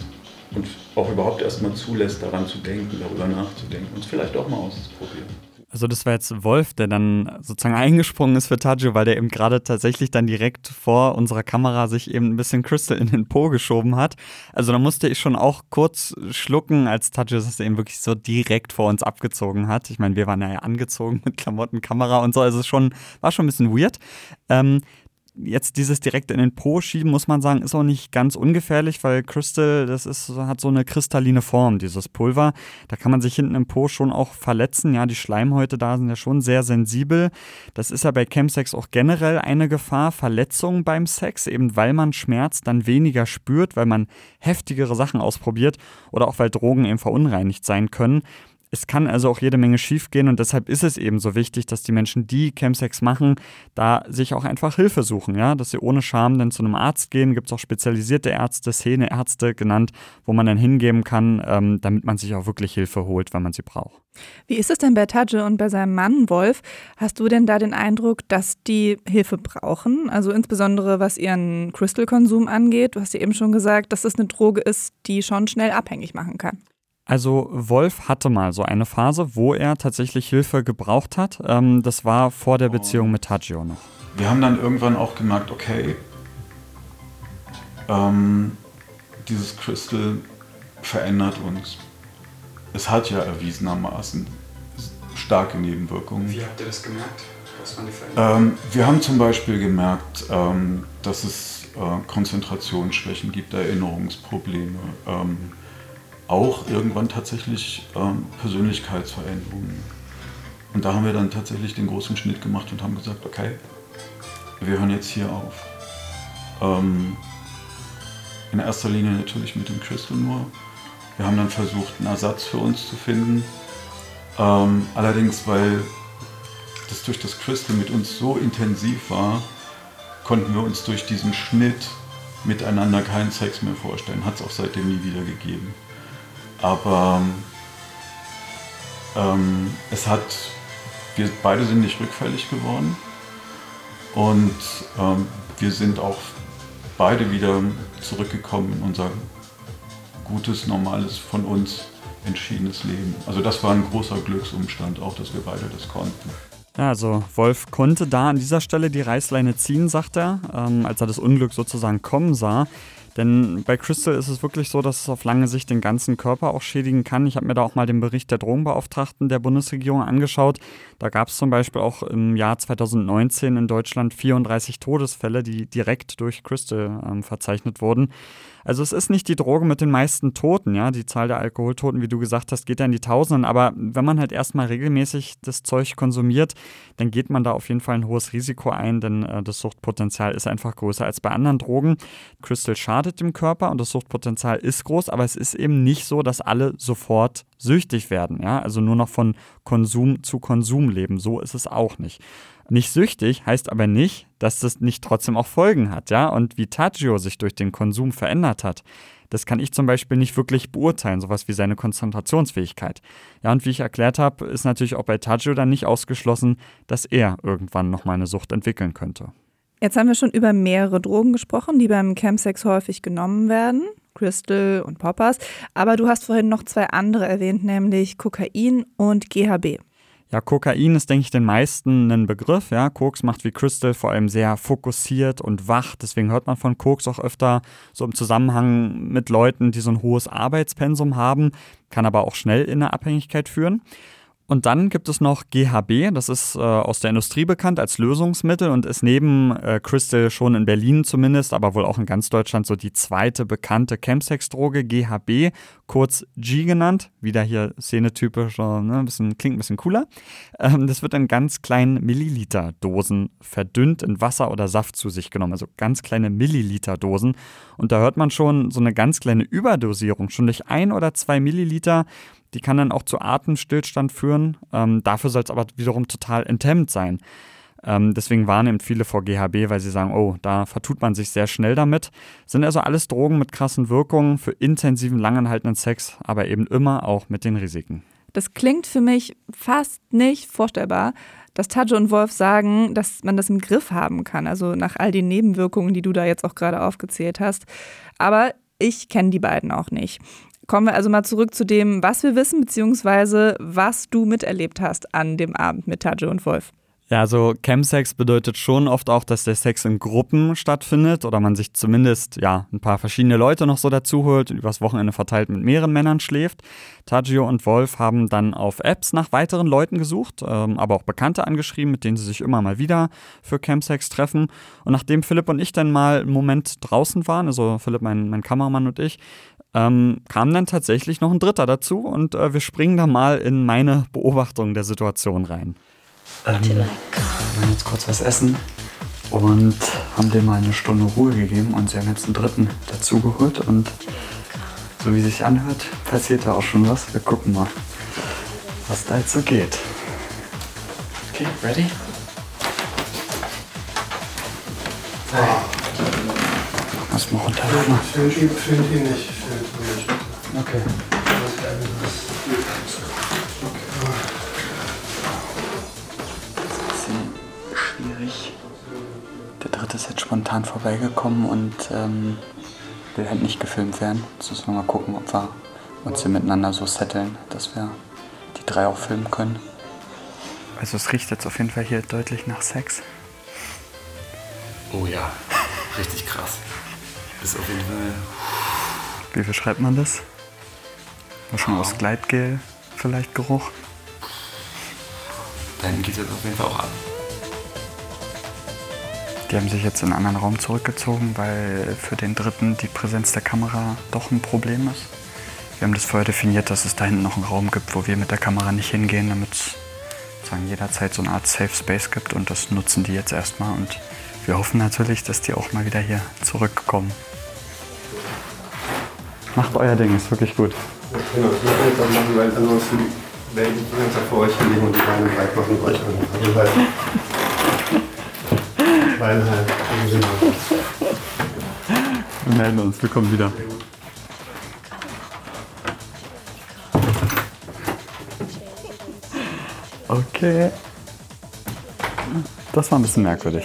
und auch überhaupt erstmal zulässt, daran zu denken, darüber nachzudenken und es vielleicht auch mal auszuprobieren. Also das war jetzt Wolf, der dann sozusagen eingesprungen ist für Tajo, weil der eben gerade tatsächlich dann direkt vor unserer Kamera sich eben ein bisschen Crystal in den Po geschoben hat. Also da musste ich schon auch kurz schlucken, als Tajo das eben wirklich so direkt vor uns abgezogen hat. Ich meine, wir waren ja angezogen mit Klamotten, Kamera und so, also es schon, war schon ein bisschen weird. Ähm, jetzt dieses direkt in den Po schieben, muss man sagen, ist auch nicht ganz ungefährlich, weil Crystal, das ist, hat so eine kristalline Form, dieses Pulver. Da kann man sich hinten im Po schon auch verletzen. Ja, die Schleimhäute da sind ja schon sehr sensibel. Das ist ja bei Chemsex auch generell eine Gefahr, Verletzungen beim Sex, eben weil man Schmerz dann weniger spürt, weil man heftigere Sachen ausprobiert oder auch weil Drogen eben verunreinigt sein können Es kann also auch jede Menge schiefgehen und deshalb ist es eben so wichtig, dass die Menschen, die Chemsex machen, da sich auch einfach Hilfe suchen, ja, dass sie ohne Scham dann zu einem Arzt gehen. Gibt es auch spezialisierte Ärzte, Szeneärzte genannt, wo man dann hingeben kann, ähm, damit man sich auch wirklich Hilfe holt, wenn man sie braucht. Wie ist es denn bei Tadje und bei seinem Mann Wolf? Hast du denn da den Eindruck, dass die Hilfe brauchen? Also insbesondere was ihren Crystal-Konsum angeht. Du hast ja eben schon gesagt, dass es eine Droge ist, die schon schnell abhängig machen kann. Also Wolf hatte mal so eine Phase, wo er tatsächlich Hilfe gebraucht hat. Ähm, das war vor der Beziehung mit Tadjio noch. Wir haben dann irgendwann auch gemerkt, okay, ähm, dieses Crystal verändert uns. Es hat ja erwiesenermaßen starke Nebenwirkungen. Wie habt ihr das gemerkt? Was waren die Veränderungen? Ähm, wir haben zum Beispiel gemerkt, ähm, dass es äh, Konzentrationsschwächen gibt, Erinnerungsprobleme. Ähm, auch irgendwann tatsächlich ähm, Persönlichkeitsveränderungen. Und da haben wir dann tatsächlich den großen Schnitt gemacht und haben gesagt, okay, wir hören jetzt hier auf. Ähm, in erster Linie natürlich mit dem Crystal nur. Wir haben dann versucht, einen Ersatz für uns zu finden. Ähm, allerdings, weil das durch das Crystal mit uns so intensiv war, konnten wir uns durch diesen Schnitt miteinander keinen Sex mehr vorstellen. Hat es auch seitdem nie wieder gegeben. Aber ähm, es hat, wir beide sind nicht rückfällig geworden und ähm, wir sind auch beide wieder zurückgekommen in unser gutes, normales, von uns entschiedenes Leben. Also das war ein großer Glücksumstand auch, dass wir beide das konnten. Ja, also Wolf konnte da an dieser Stelle die Reißleine ziehen, sagt er, ähm, als er das Unglück sozusagen kommen sah. Denn bei Crystal ist es wirklich so, dass es auf lange Sicht den ganzen Körper auch schädigen kann. Ich habe mir da auch mal den Bericht der Drogenbeauftragten der Bundesregierung angeschaut. Da gab es zum Beispiel auch im Jahr 2019 in Deutschland 34 Todesfälle, die direkt durch Crystal ähm, verzeichnet wurden. Also es ist nicht die Droge mit den meisten Toten, ja. Die Zahl der Alkoholtoten, wie du gesagt hast, geht ja in die Tausenden. Aber wenn man halt erstmal regelmäßig das Zeug konsumiert, dann geht man da auf jeden Fall ein hohes Risiko ein, denn äh, das Suchtpotenzial ist einfach größer als bei anderen Drogen. Crystal schadet dem Körper und das Suchtpotenzial ist groß, aber es ist eben nicht so, dass alle sofort süchtig werden, ja. Also nur noch von Konsum zu Konsum leben. So ist es auch nicht. Nicht süchtig heißt aber nicht, dass das nicht trotzdem auch Folgen hat, ja. Und wie Tagio sich durch den Konsum verändert hat, das kann ich zum Beispiel nicht wirklich beurteilen, sowas wie seine Konzentrationsfähigkeit. Ja, und wie ich erklärt habe, ist natürlich auch bei Tagio dann nicht ausgeschlossen, dass er irgendwann nochmal eine Sucht entwickeln könnte. Jetzt haben wir schon über mehrere Drogen gesprochen, die beim Chemsex häufig genommen werden. Crystal und Poppers. Aber du hast vorhin noch zwei andere erwähnt, nämlich Kokain und GHB. Ja, Kokain ist, denke ich, den meisten ein Begriff. Ja, Koks macht wie Crystal vor allem sehr fokussiert und wach. Deswegen hört man von Koks auch öfter so im Zusammenhang mit Leuten, die so ein hohes Arbeitspensum haben, kann aber auch schnell in eine Abhängigkeit führen. Und dann gibt es noch GHB, das ist äh, aus der Industrie bekannt als Lösungsmittel und ist neben äh, Crystal schon in Berlin zumindest, aber wohl auch in ganz Deutschland so die zweite bekannte Chemsex-Droge, GHB, kurz G genannt, wieder hier szenetypisch, ne, bisschen, klingt ein bisschen cooler. Ähm, das wird in ganz kleinen Milliliter-Dosen verdünnt in Wasser oder Saft zu sich genommen, also ganz kleine Milliliter-Dosen. Und da hört man schon so eine ganz kleine Überdosierung, schon durch ein oder zwei Milliliter die kann dann auch zu Atemstillstand führen. Ähm, dafür soll es aber wiederum total enthemmt sein. Ähm, deswegen warnen eben viele vor GHB, weil sie sagen, oh, da vertut man sich sehr schnell damit. Sind also alles Drogen mit krassen Wirkungen für intensiven, langanhaltenden Sex, aber eben immer auch mit den Risiken. Das klingt für mich fast nicht vorstellbar, dass Tadge und Wolf sagen, dass man das im Griff haben kann. Also nach all den Nebenwirkungen, die du da jetzt auch gerade aufgezählt hast. Aber ich kenne die beiden auch nicht. Kommen wir also mal zurück zu dem, was wir wissen, beziehungsweise was du miterlebt hast an dem Abend mit Tajo und Wolf. Ja, also Chemsex bedeutet schon oft auch, dass der Sex in Gruppen stattfindet oder man sich zumindest ja ein paar verschiedene Leute noch so dazu holt und übers Wochenende verteilt mit mehreren Männern schläft. Tagio und Wolf haben dann auf Apps nach weiteren Leuten gesucht, ähm, aber auch Bekannte angeschrieben, mit denen sie sich immer mal wieder für Chemsex treffen. Und nachdem Philipp und ich dann mal einen Moment draußen waren, also Philipp, mein, mein Kameramann und ich, ähm, kam dann tatsächlich noch ein Dritter dazu und äh, wir springen da mal in meine Beobachtung der Situation rein. Ähm, wir werden jetzt kurz was essen und haben dem mal eine Stunde Ruhe gegeben und sie haben jetzt einen Dritten dazugeholt und so wie sich anhört, passiert da auch schon was. Wir gucken mal. was da jetzt so geht. Okay, ready? Muss mal ihn, film ihn nicht. Film ihn nicht. Okay. Bisschen schwierig. Der dritte ist jetzt spontan vorbeigekommen und ähm, will halt nicht gefilmt werden. Jetzt müssen wir mal gucken, ob wir uns hier miteinander so setteln, dass wir die drei auch filmen können. Also es riecht jetzt auf jeden Fall hier deutlich nach Sex. Oh ja, richtig krass. Ist auf jeden Fall. Wie beschreibt man das? Schon aus Gleitgel vielleicht Geruch? Da hinten geht jetzt auf jeden Fall auch ab. Die haben sich jetzt in einen anderen Raum zurückgezogen, weil für den dritten die Präsenz der Kamera doch ein Problem ist. Wir haben das vorher definiert, dass es da hinten noch einen Raum gibt, wo wir mit der Kamera nicht hingehen, damit es jederzeit so eine Art Safe Space gibt und das nutzen die jetzt erstmal und wir hoffen natürlich, dass die auch mal wieder hier zurückkommen. Macht euer Ding, ist wirklich gut. Genau, das jetzt auch machen, weil ansonsten werde ich die ganze Zeit vor euch liegen und die Beine breit machen und euch an. Also halt. Weil halt. Wir melden uns, wir kommen wieder. Okay. Das war ein bisschen merkwürdig.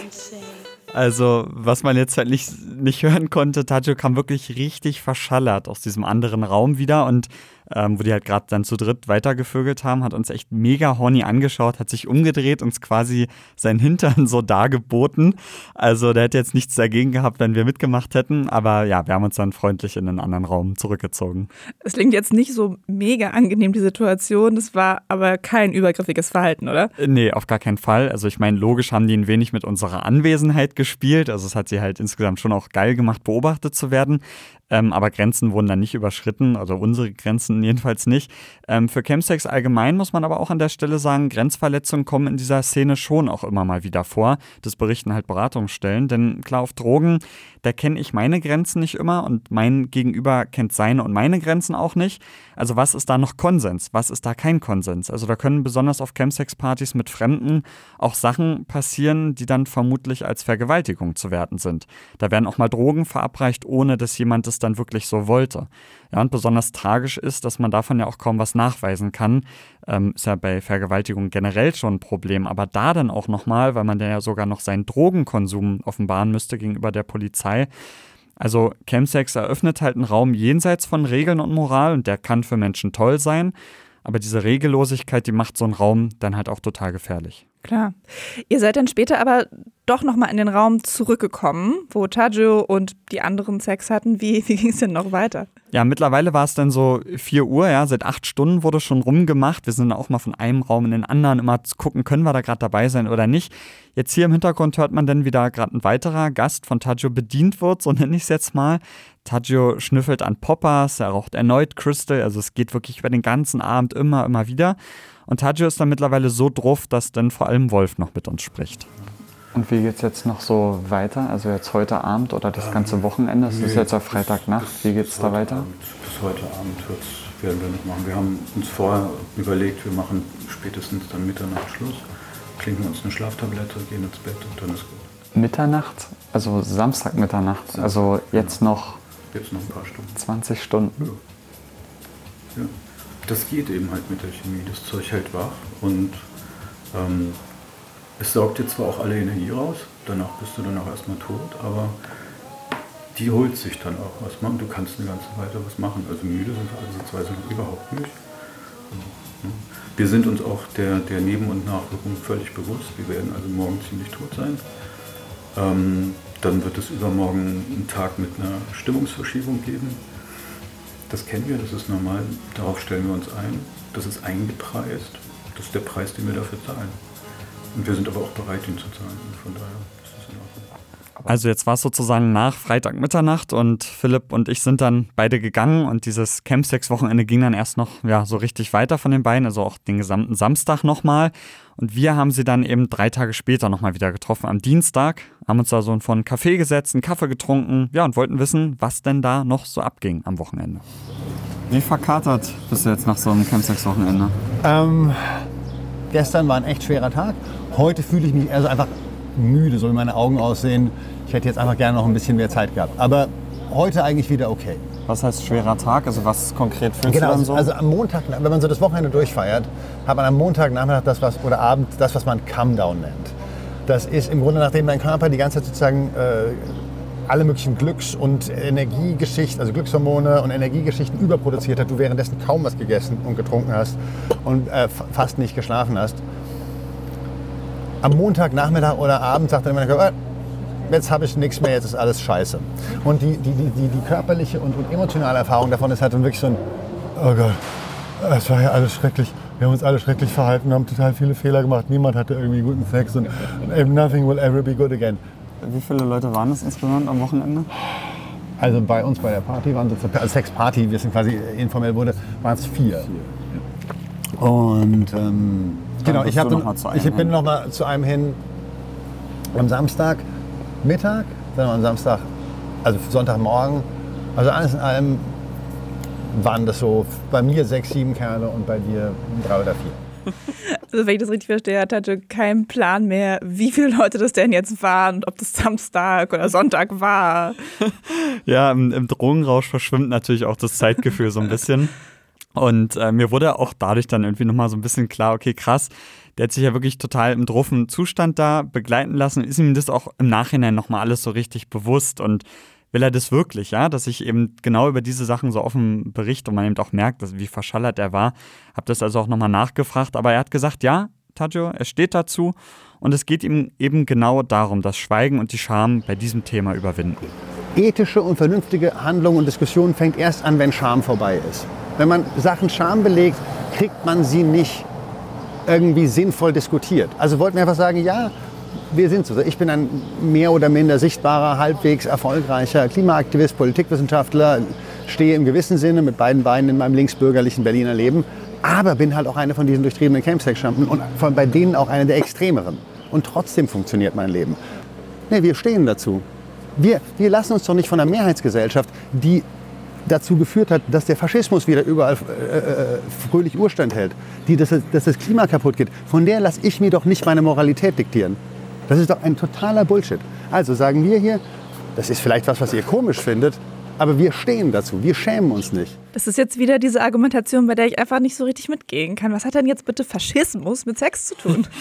Also, was man jetzt halt nicht, nicht hören konnte, Tajo kam wirklich richtig verschallert aus diesem anderen Raum wieder und ähm, wo die halt gerade dann zu dritt weitergevögelt haben, hat uns echt mega horny angeschaut, hat sich umgedreht, uns quasi seinen Hintern so dargeboten. Also, der hätte jetzt nichts dagegen gehabt, wenn wir mitgemacht hätten, aber ja, wir haben uns dann freundlich in einen anderen Raum zurückgezogen. Es klingt jetzt nicht so mega angenehm, die Situation. Das war aber kein übergriffiges Verhalten, oder? Nee, auf gar keinen Fall. Also ich meine, logisch haben die ein wenig mit unserer Anwesenheit gespielt. Also es hat sie halt insgesamt schon auch geil gemacht, beobachtet zu werden. Ähm, aber Grenzen wurden dann nicht überschritten, also unsere Grenzen jedenfalls nicht. Ähm, für Chemsex allgemein muss man aber auch an der Stelle sagen, Grenzverletzungen kommen in dieser Szene schon auch immer mal wieder vor. Das berichten halt Beratungsstellen. Denn klar, auf Drogen, da kenne ich meine Grenzen nicht immer und mein Gegenüber kennt seine und meine Grenzen auch nicht. Also was ist da noch Konsens? Was ist da kein Konsens? Also da können besonders auf Chemsex-Partys mit Fremden auch Sachen passieren, die dann vermutlich als Vergewaltigung zu werten sind. Da werden auch mal Drogen verabreicht, ohne dass jemand es dann wirklich so wollte. Ja, und besonders tragisch ist, dass man davon ja auch kaum was nachweisen kann. Ähm, ist ja bei Vergewaltigung generell schon ein Problem, aber da dann auch nochmal, weil man ja sogar noch seinen Drogenkonsum offenbaren müsste gegenüber der Polizei. Also Chemsex eröffnet halt einen Raum jenseits von Regeln und Moral und der kann für Menschen toll sein. Aber diese Regellosigkeit, die macht so einen Raum dann halt auch total gefährlich. Klar. Ihr seid dann später aber doch nochmal in den Raum zurückgekommen, wo Tajo und die anderen Sex hatten. Wie, wie ging es denn noch weiter? Ja, mittlerweile war es dann so 4 Uhr, ja, seit acht Stunden wurde schon rumgemacht. Wir sind dann auch mal von einem Raum in den anderen immer zu gucken, können wir da gerade dabei sein oder nicht. Jetzt hier im Hintergrund hört man dann wieder gerade ein weiterer Gast von Tajo bedient wird, so nenne ich es jetzt mal. Tajo schnüffelt an Poppers, er raucht erneut Crystal, also es geht wirklich über den ganzen Abend immer, immer wieder. Und Tajo ist dann mittlerweile so drauf, dass dann vor allem Wolf noch mit uns spricht. Und wie geht's jetzt noch so weiter? Also jetzt heute Abend oder das ganze Wochenende? Es ist jetzt auf Freitagnacht. Wie geht's da weiter? Abend, bis heute Abend wird's, werden wir noch machen. Wir haben uns vorher überlegt, wir machen spätestens dann Mitternacht Schluss, klinken uns eine Schlaftablette, gehen ins Bett und dann ist gut. Mitternacht, also Samstag Mitternacht. Also jetzt noch Jetzt noch ein paar Stunden. 20 Stunden. Ja. Das geht eben halt mit der Chemie. Das Zeug hält wach und ähm, es saugt dir zwar auch alle Energie raus, danach bist du dann auch erstmal tot, aber die holt sich dann auch was. Man, du kannst eine ganze Weile was machen. Also müde sind wir ansatzweise noch überhaupt nicht. Ne? Wir sind uns auch der, der Neben- und Nachwirkungen völlig bewusst. Wir werden also morgen ziemlich tot sein. Ähm, dann wird es übermorgen einen Tag mit einer Stimmungsverschiebung geben. Das kennen wir, das ist normal. Darauf stellen wir uns ein. Das ist eingepreist. Das ist der Preis, den wir dafür zahlen. Und wir sind aber auch bereit, ihn zu zahlen. Und von daher ist das in Ordnung. Also jetzt war es sozusagen nach Freitag Mitternacht und Philipp und ich sind dann beide gegangen und dieses Campsex-Wochenende ging dann erst noch ja, so richtig weiter von den beiden, also auch den gesamten Samstag nochmal. Und wir haben sie dann eben drei Tage später nochmal wieder getroffen, am Dienstag, haben uns da so einen Café gesetzt, einen Kaffee getrunken, ja, und wollten wissen, was denn da noch so abging am Wochenende. Wie verkatert bist du jetzt nach so einem Campsex-Wochenende? Ähm, gestern war ein echt schwerer Tag. Heute fühle ich mich also einfach müde, so wie meine Augen aussehen. Ich hätte jetzt einfach gerne noch ein bisschen mehr Zeit gehabt. Aber heute eigentlich wieder okay. Was heißt schwerer Tag? Also was konkret fühlst Genau, du dann so? also am Montag, wenn man so das Wochenende durchfeiert, hat man am Montagnachmittag das, was, oder Abend das, was man Come-Down nennt. Das ist im Grunde, nachdem dein Körper die ganze Zeit sozusagen äh, alle möglichen Glücks- und Energiegeschichten, also Glückshormone und Energiegeschichten überproduziert hat, du währenddessen kaum was gegessen und getrunken hast und äh, fast nicht geschlafen hast. Am Montagnachmittag oder Abend sagt dann mein Körper, "Äh, jetzt habe ich nichts mehr, jetzt ist alles scheiße. Und die, die, die, die, die körperliche und, und emotionale Erfahrung davon ist halt dann wirklich so ein, oh Gott, es war ja alles schrecklich. Wir haben uns alle schrecklich verhalten, haben total viele Fehler gemacht. Niemand hatte irgendwie guten Sex und nothing will ever be good again. Wie viele Leute waren es insgesamt am Wochenende? Also bei uns bei der Party waren es also Sexparty, wie es quasi informell wurde, waren es vier. Und ähm, genau, ich, hab noch mal zu einem ich bin hin. noch mal zu einem hin am Samstag Mittag, dann am Samstag, also Sonntagmorgen. Also alles in allem waren das so bei mir sechs, sieben Kerle und bei dir drei oder vier. Also wenn ich das richtig verstehe, hat hatte keinen Plan mehr, wie viele Leute das denn jetzt waren und ob das Samstag oder Sonntag war. Ja, im, im Drogenrausch verschwimmt natürlich auch das Zeitgefühl so ein bisschen. Und äh, mir wurde auch dadurch dann irgendwie nochmal so ein bisschen klar, okay, krass, der hat sich ja wirklich total im druffen Zustand da begleiten lassen. Ist ihm das auch im Nachhinein nochmal alles so richtig bewusst und will er das wirklich, ja, dass ich eben genau über diese Sachen so offen berichte und man eben auch merkt, dass, wie verschallert er war. Hab das also auch nochmal nachgefragt, aber er hat gesagt, ja, Tajo, er steht dazu und es geht ihm eben genau darum, das Schweigen und die Scham bei diesem Thema überwinden. ethische und vernünftige Handlung und Diskussion fängt erst an, wenn Scham vorbei ist. Wenn man Sachen Scham belegt, kriegt man sie nicht irgendwie sinnvoll diskutiert. Also wollten wir einfach sagen, ja, wir sind so. Ich bin ein mehr oder minder sichtbarer, halbwegs erfolgreicher Klimaaktivist, Politikwissenschaftler, stehe im gewissen Sinne mit beiden Beinen in meinem linksbürgerlichen Berliner Leben, aber bin halt auch einer von diesen durchtriebenen Campsex-Schlampen und von bei denen auch einer der extremeren. Und trotzdem funktioniert mein Leben. Nee, wir stehen dazu. Wir, wir lassen uns doch nicht von der Mehrheitsgesellschaft, die dazu geführt hat, dass der Faschismus wieder überall äh, äh, fröhlich Urstand hält, die, dass, das- dass das Klima kaputt geht, von der lasse ich mir doch nicht meine Moralität diktieren. Das ist doch ein totaler Bullshit. Also sagen wir hier, das ist vielleicht was, was ihr komisch findet, aber wir stehen dazu, wir schämen uns nicht. Das ist jetzt wieder diese Argumentation, bei der ich einfach nicht so richtig mitgehen kann. Was hat denn jetzt bitte Faschismus mit Sex zu tun?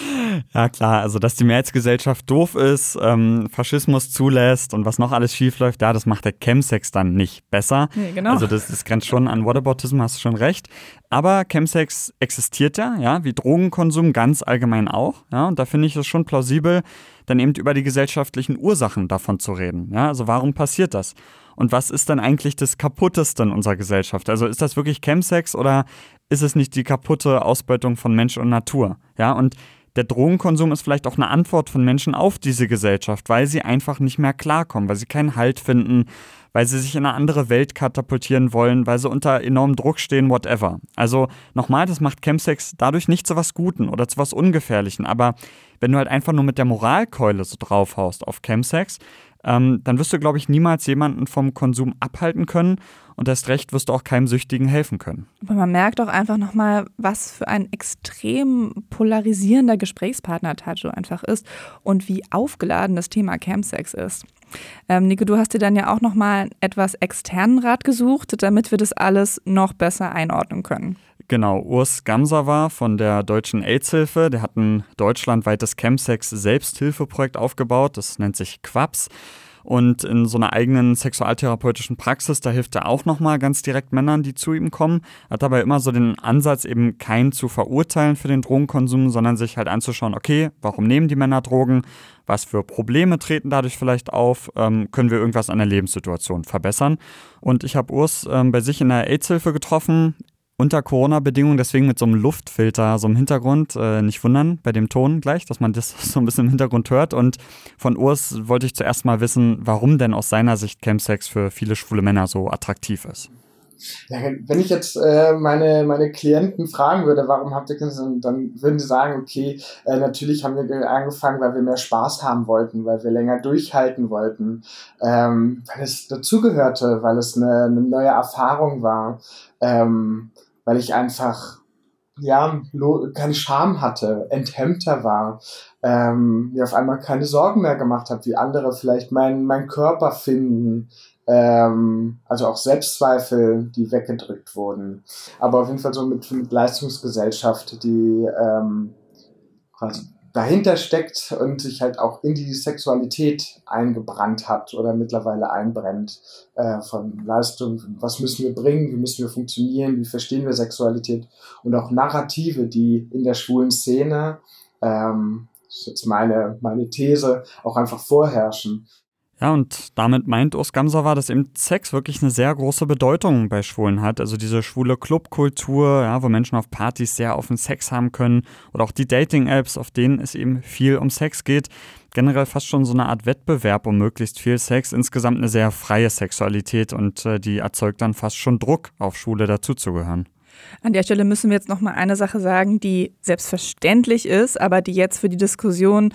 Ja klar, also dass die Mehrheitsgesellschaft doof ist, ähm, Faschismus zulässt und was noch alles schiefläuft, ja, das macht der Chemsex dann nicht besser. Nee, genau. Also das, das grenzt schon an Whataboutism, hast du schon recht. Aber Chemsex existiert ja, ja, wie Drogenkonsum ganz allgemein auch. Ja, und da finde ich es schon plausibel, dann eben über die gesellschaftlichen Ursachen davon zu reden. Ja, also warum passiert das? Und was ist dann eigentlich das Kaputteste in unserer Gesellschaft? Also ist das wirklich Chemsex oder ist es nicht die kaputte Ausbeutung von Mensch und Natur? Ja, und der Drogenkonsum ist vielleicht auch eine Antwort von Menschen auf diese Gesellschaft, weil sie einfach nicht mehr klarkommen, weil sie keinen Halt finden, weil sie sich in eine andere Welt katapultieren wollen, weil sie unter enormem Druck stehen, whatever. Also nochmal, das macht Chemsex dadurch nicht zu was Guten oder zu was Ungefährlichen, aber wenn du halt einfach nur mit der Moralkeule so draufhaust auf Chemsex, ähm, dann wirst du, glaube ich, niemals jemanden vom Konsum abhalten können und erst recht wirst du auch keinem Süchtigen helfen können. Aber man merkt auch einfach nochmal, was für ein extrem polarisierender Gesprächspartner Tajo einfach ist und wie aufgeladen das Thema Campsex ist. Ähm, Nico, du hast dir dann ja auch nochmal etwas externen Rat gesucht, damit wir das alles noch besser einordnen können. Genau, Urs Gamser war von der Deutschen AIDS-Hilfe. Der hat ein deutschlandweites Chemsex-Selbsthilfeprojekt aufgebaut. Das nennt sich Quaps. Und in so einer eigenen sexualtherapeutischen Praxis, da hilft er auch nochmal ganz direkt Männern, die zu ihm kommen. Hat dabei immer so den Ansatz, eben keinen zu verurteilen für den Drogenkonsum, sondern sich halt anzuschauen, okay, warum nehmen die Männer Drogen? Was für Probleme treten dadurch vielleicht auf? Ähm, können wir irgendwas an der Lebenssituation verbessern? Und ich habe Urs ähm, bei sich in der AIDS-Hilfe getroffen unter Corona-Bedingungen, deswegen mit so einem Luftfilter, so im Hintergrund. Äh, nicht wundern bei dem Ton gleich, dass man das so ein bisschen im Hintergrund hört. Und von Urs wollte ich zuerst mal wissen, warum denn aus seiner Sicht Chemsex für viele schwule Männer so attraktiv ist. Ja, wenn ich jetzt äh, meine, meine Klienten fragen würde, warum habt ihr Kinder, dann würden sie sagen, okay, äh, natürlich haben wir angefangen, weil wir mehr Spaß haben wollten, weil wir länger durchhalten wollten, ähm, weil es dazugehörte, weil es eine, eine neue Erfahrung war, ähm, weil ich einfach ja, keine Scham hatte, enthemmter war, ähm, mir auf einmal keine Sorgen mehr gemacht habe, wie andere vielleicht meinen mein Körper finden, ähm, also auch Selbstzweifel, die weggedrückt wurden. Aber auf jeden Fall so mit, mit Leistungsgesellschaft, die ähm, quasi dahinter steckt und sich halt auch in die Sexualität eingebrannt hat oder mittlerweile einbrennt äh, von Leistung, was müssen wir bringen, wie müssen wir funktionieren, wie verstehen wir Sexualität und auch Narrative, die in der schwulen Szene, ähm, das ist jetzt meine, meine These, auch einfach vorherrschen. Ja, und damit meint Urs Gamsawa, dass eben Sex wirklich eine sehr große Bedeutung bei Schwulen hat. Also diese schwule Clubkultur, ja, wo Menschen auf Partys sehr offen Sex haben können oder auch die Dating-Apps, auf denen es eben viel um Sex geht. Generell fast schon so eine Art Wettbewerb um möglichst viel Sex. Insgesamt eine sehr freie Sexualität und äh, die erzeugt dann fast schon Druck, auf Schwule dazuzugehören. An der Stelle müssen wir jetzt noch mal eine Sache sagen, die selbstverständlich ist, aber die jetzt für die Diskussion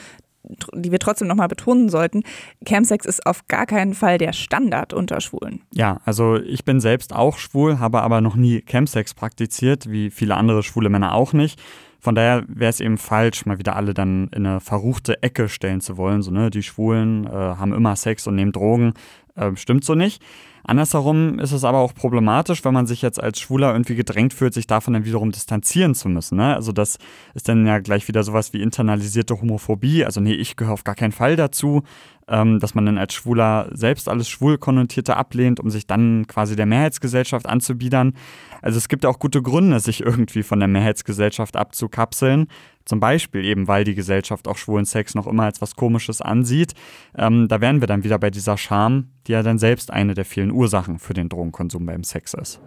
die wir trotzdem nochmal betonen sollten, Campsex ist auf gar keinen Fall der Standard unter Schwulen. Ja, also ich bin selbst auch schwul, habe aber noch nie Campsex praktiziert, wie viele andere schwule Männer auch nicht. Von daher wäre es eben falsch, mal wieder alle dann in eine verruchte Ecke stellen zu wollen. So, ne, die Schwulen äh, haben immer Sex und nehmen Drogen. Äh, stimmt so nicht. Andersherum ist es aber auch problematisch, wenn man sich jetzt als Schwuler irgendwie gedrängt fühlt, sich davon dann wiederum distanzieren zu müssen. Ne? Also das ist dann ja gleich wieder sowas wie internalisierte Homophobie. Also nee, ich gehöre auf gar keinen Fall dazu ähm, dass man dann als Schwuler selbst alles Schwulkonnotierte ablehnt, um sich dann quasi der Mehrheitsgesellschaft anzubiedern. Also es gibt auch gute Gründe, sich irgendwie von der Mehrheitsgesellschaft abzukapseln. Zum Beispiel eben, weil die Gesellschaft auch schwulen Sex noch immer als was Komisches ansieht. Ähm, da wären wir dann wieder bei dieser Scham, die ja dann selbst eine der vielen Ursachen für den Drogenkonsum beim Sex ist.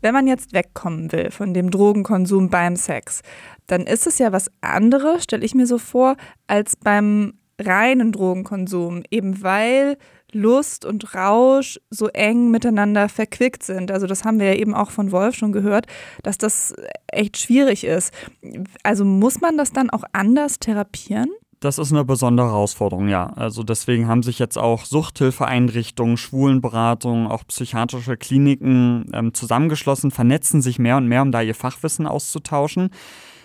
Wenn man jetzt wegkommen will von dem Drogenkonsum beim Sex, dann ist es ja was anderes, stelle ich mir so vor, als beim reinen Drogenkonsum, eben weil Lust und Rausch so eng miteinander verquickt sind. Also das haben wir ja eben auch von Wolf schon gehört, dass das echt schwierig ist. Also muss man das dann auch anders therapieren? Das ist eine besondere Herausforderung, ja. Also deswegen haben sich jetzt auch Suchthilfeeinrichtungen, Schwulenberatungen, auch psychiatrische Kliniken ähm, zusammengeschlossen, vernetzen sich mehr und mehr, um da ihr Fachwissen auszutauschen.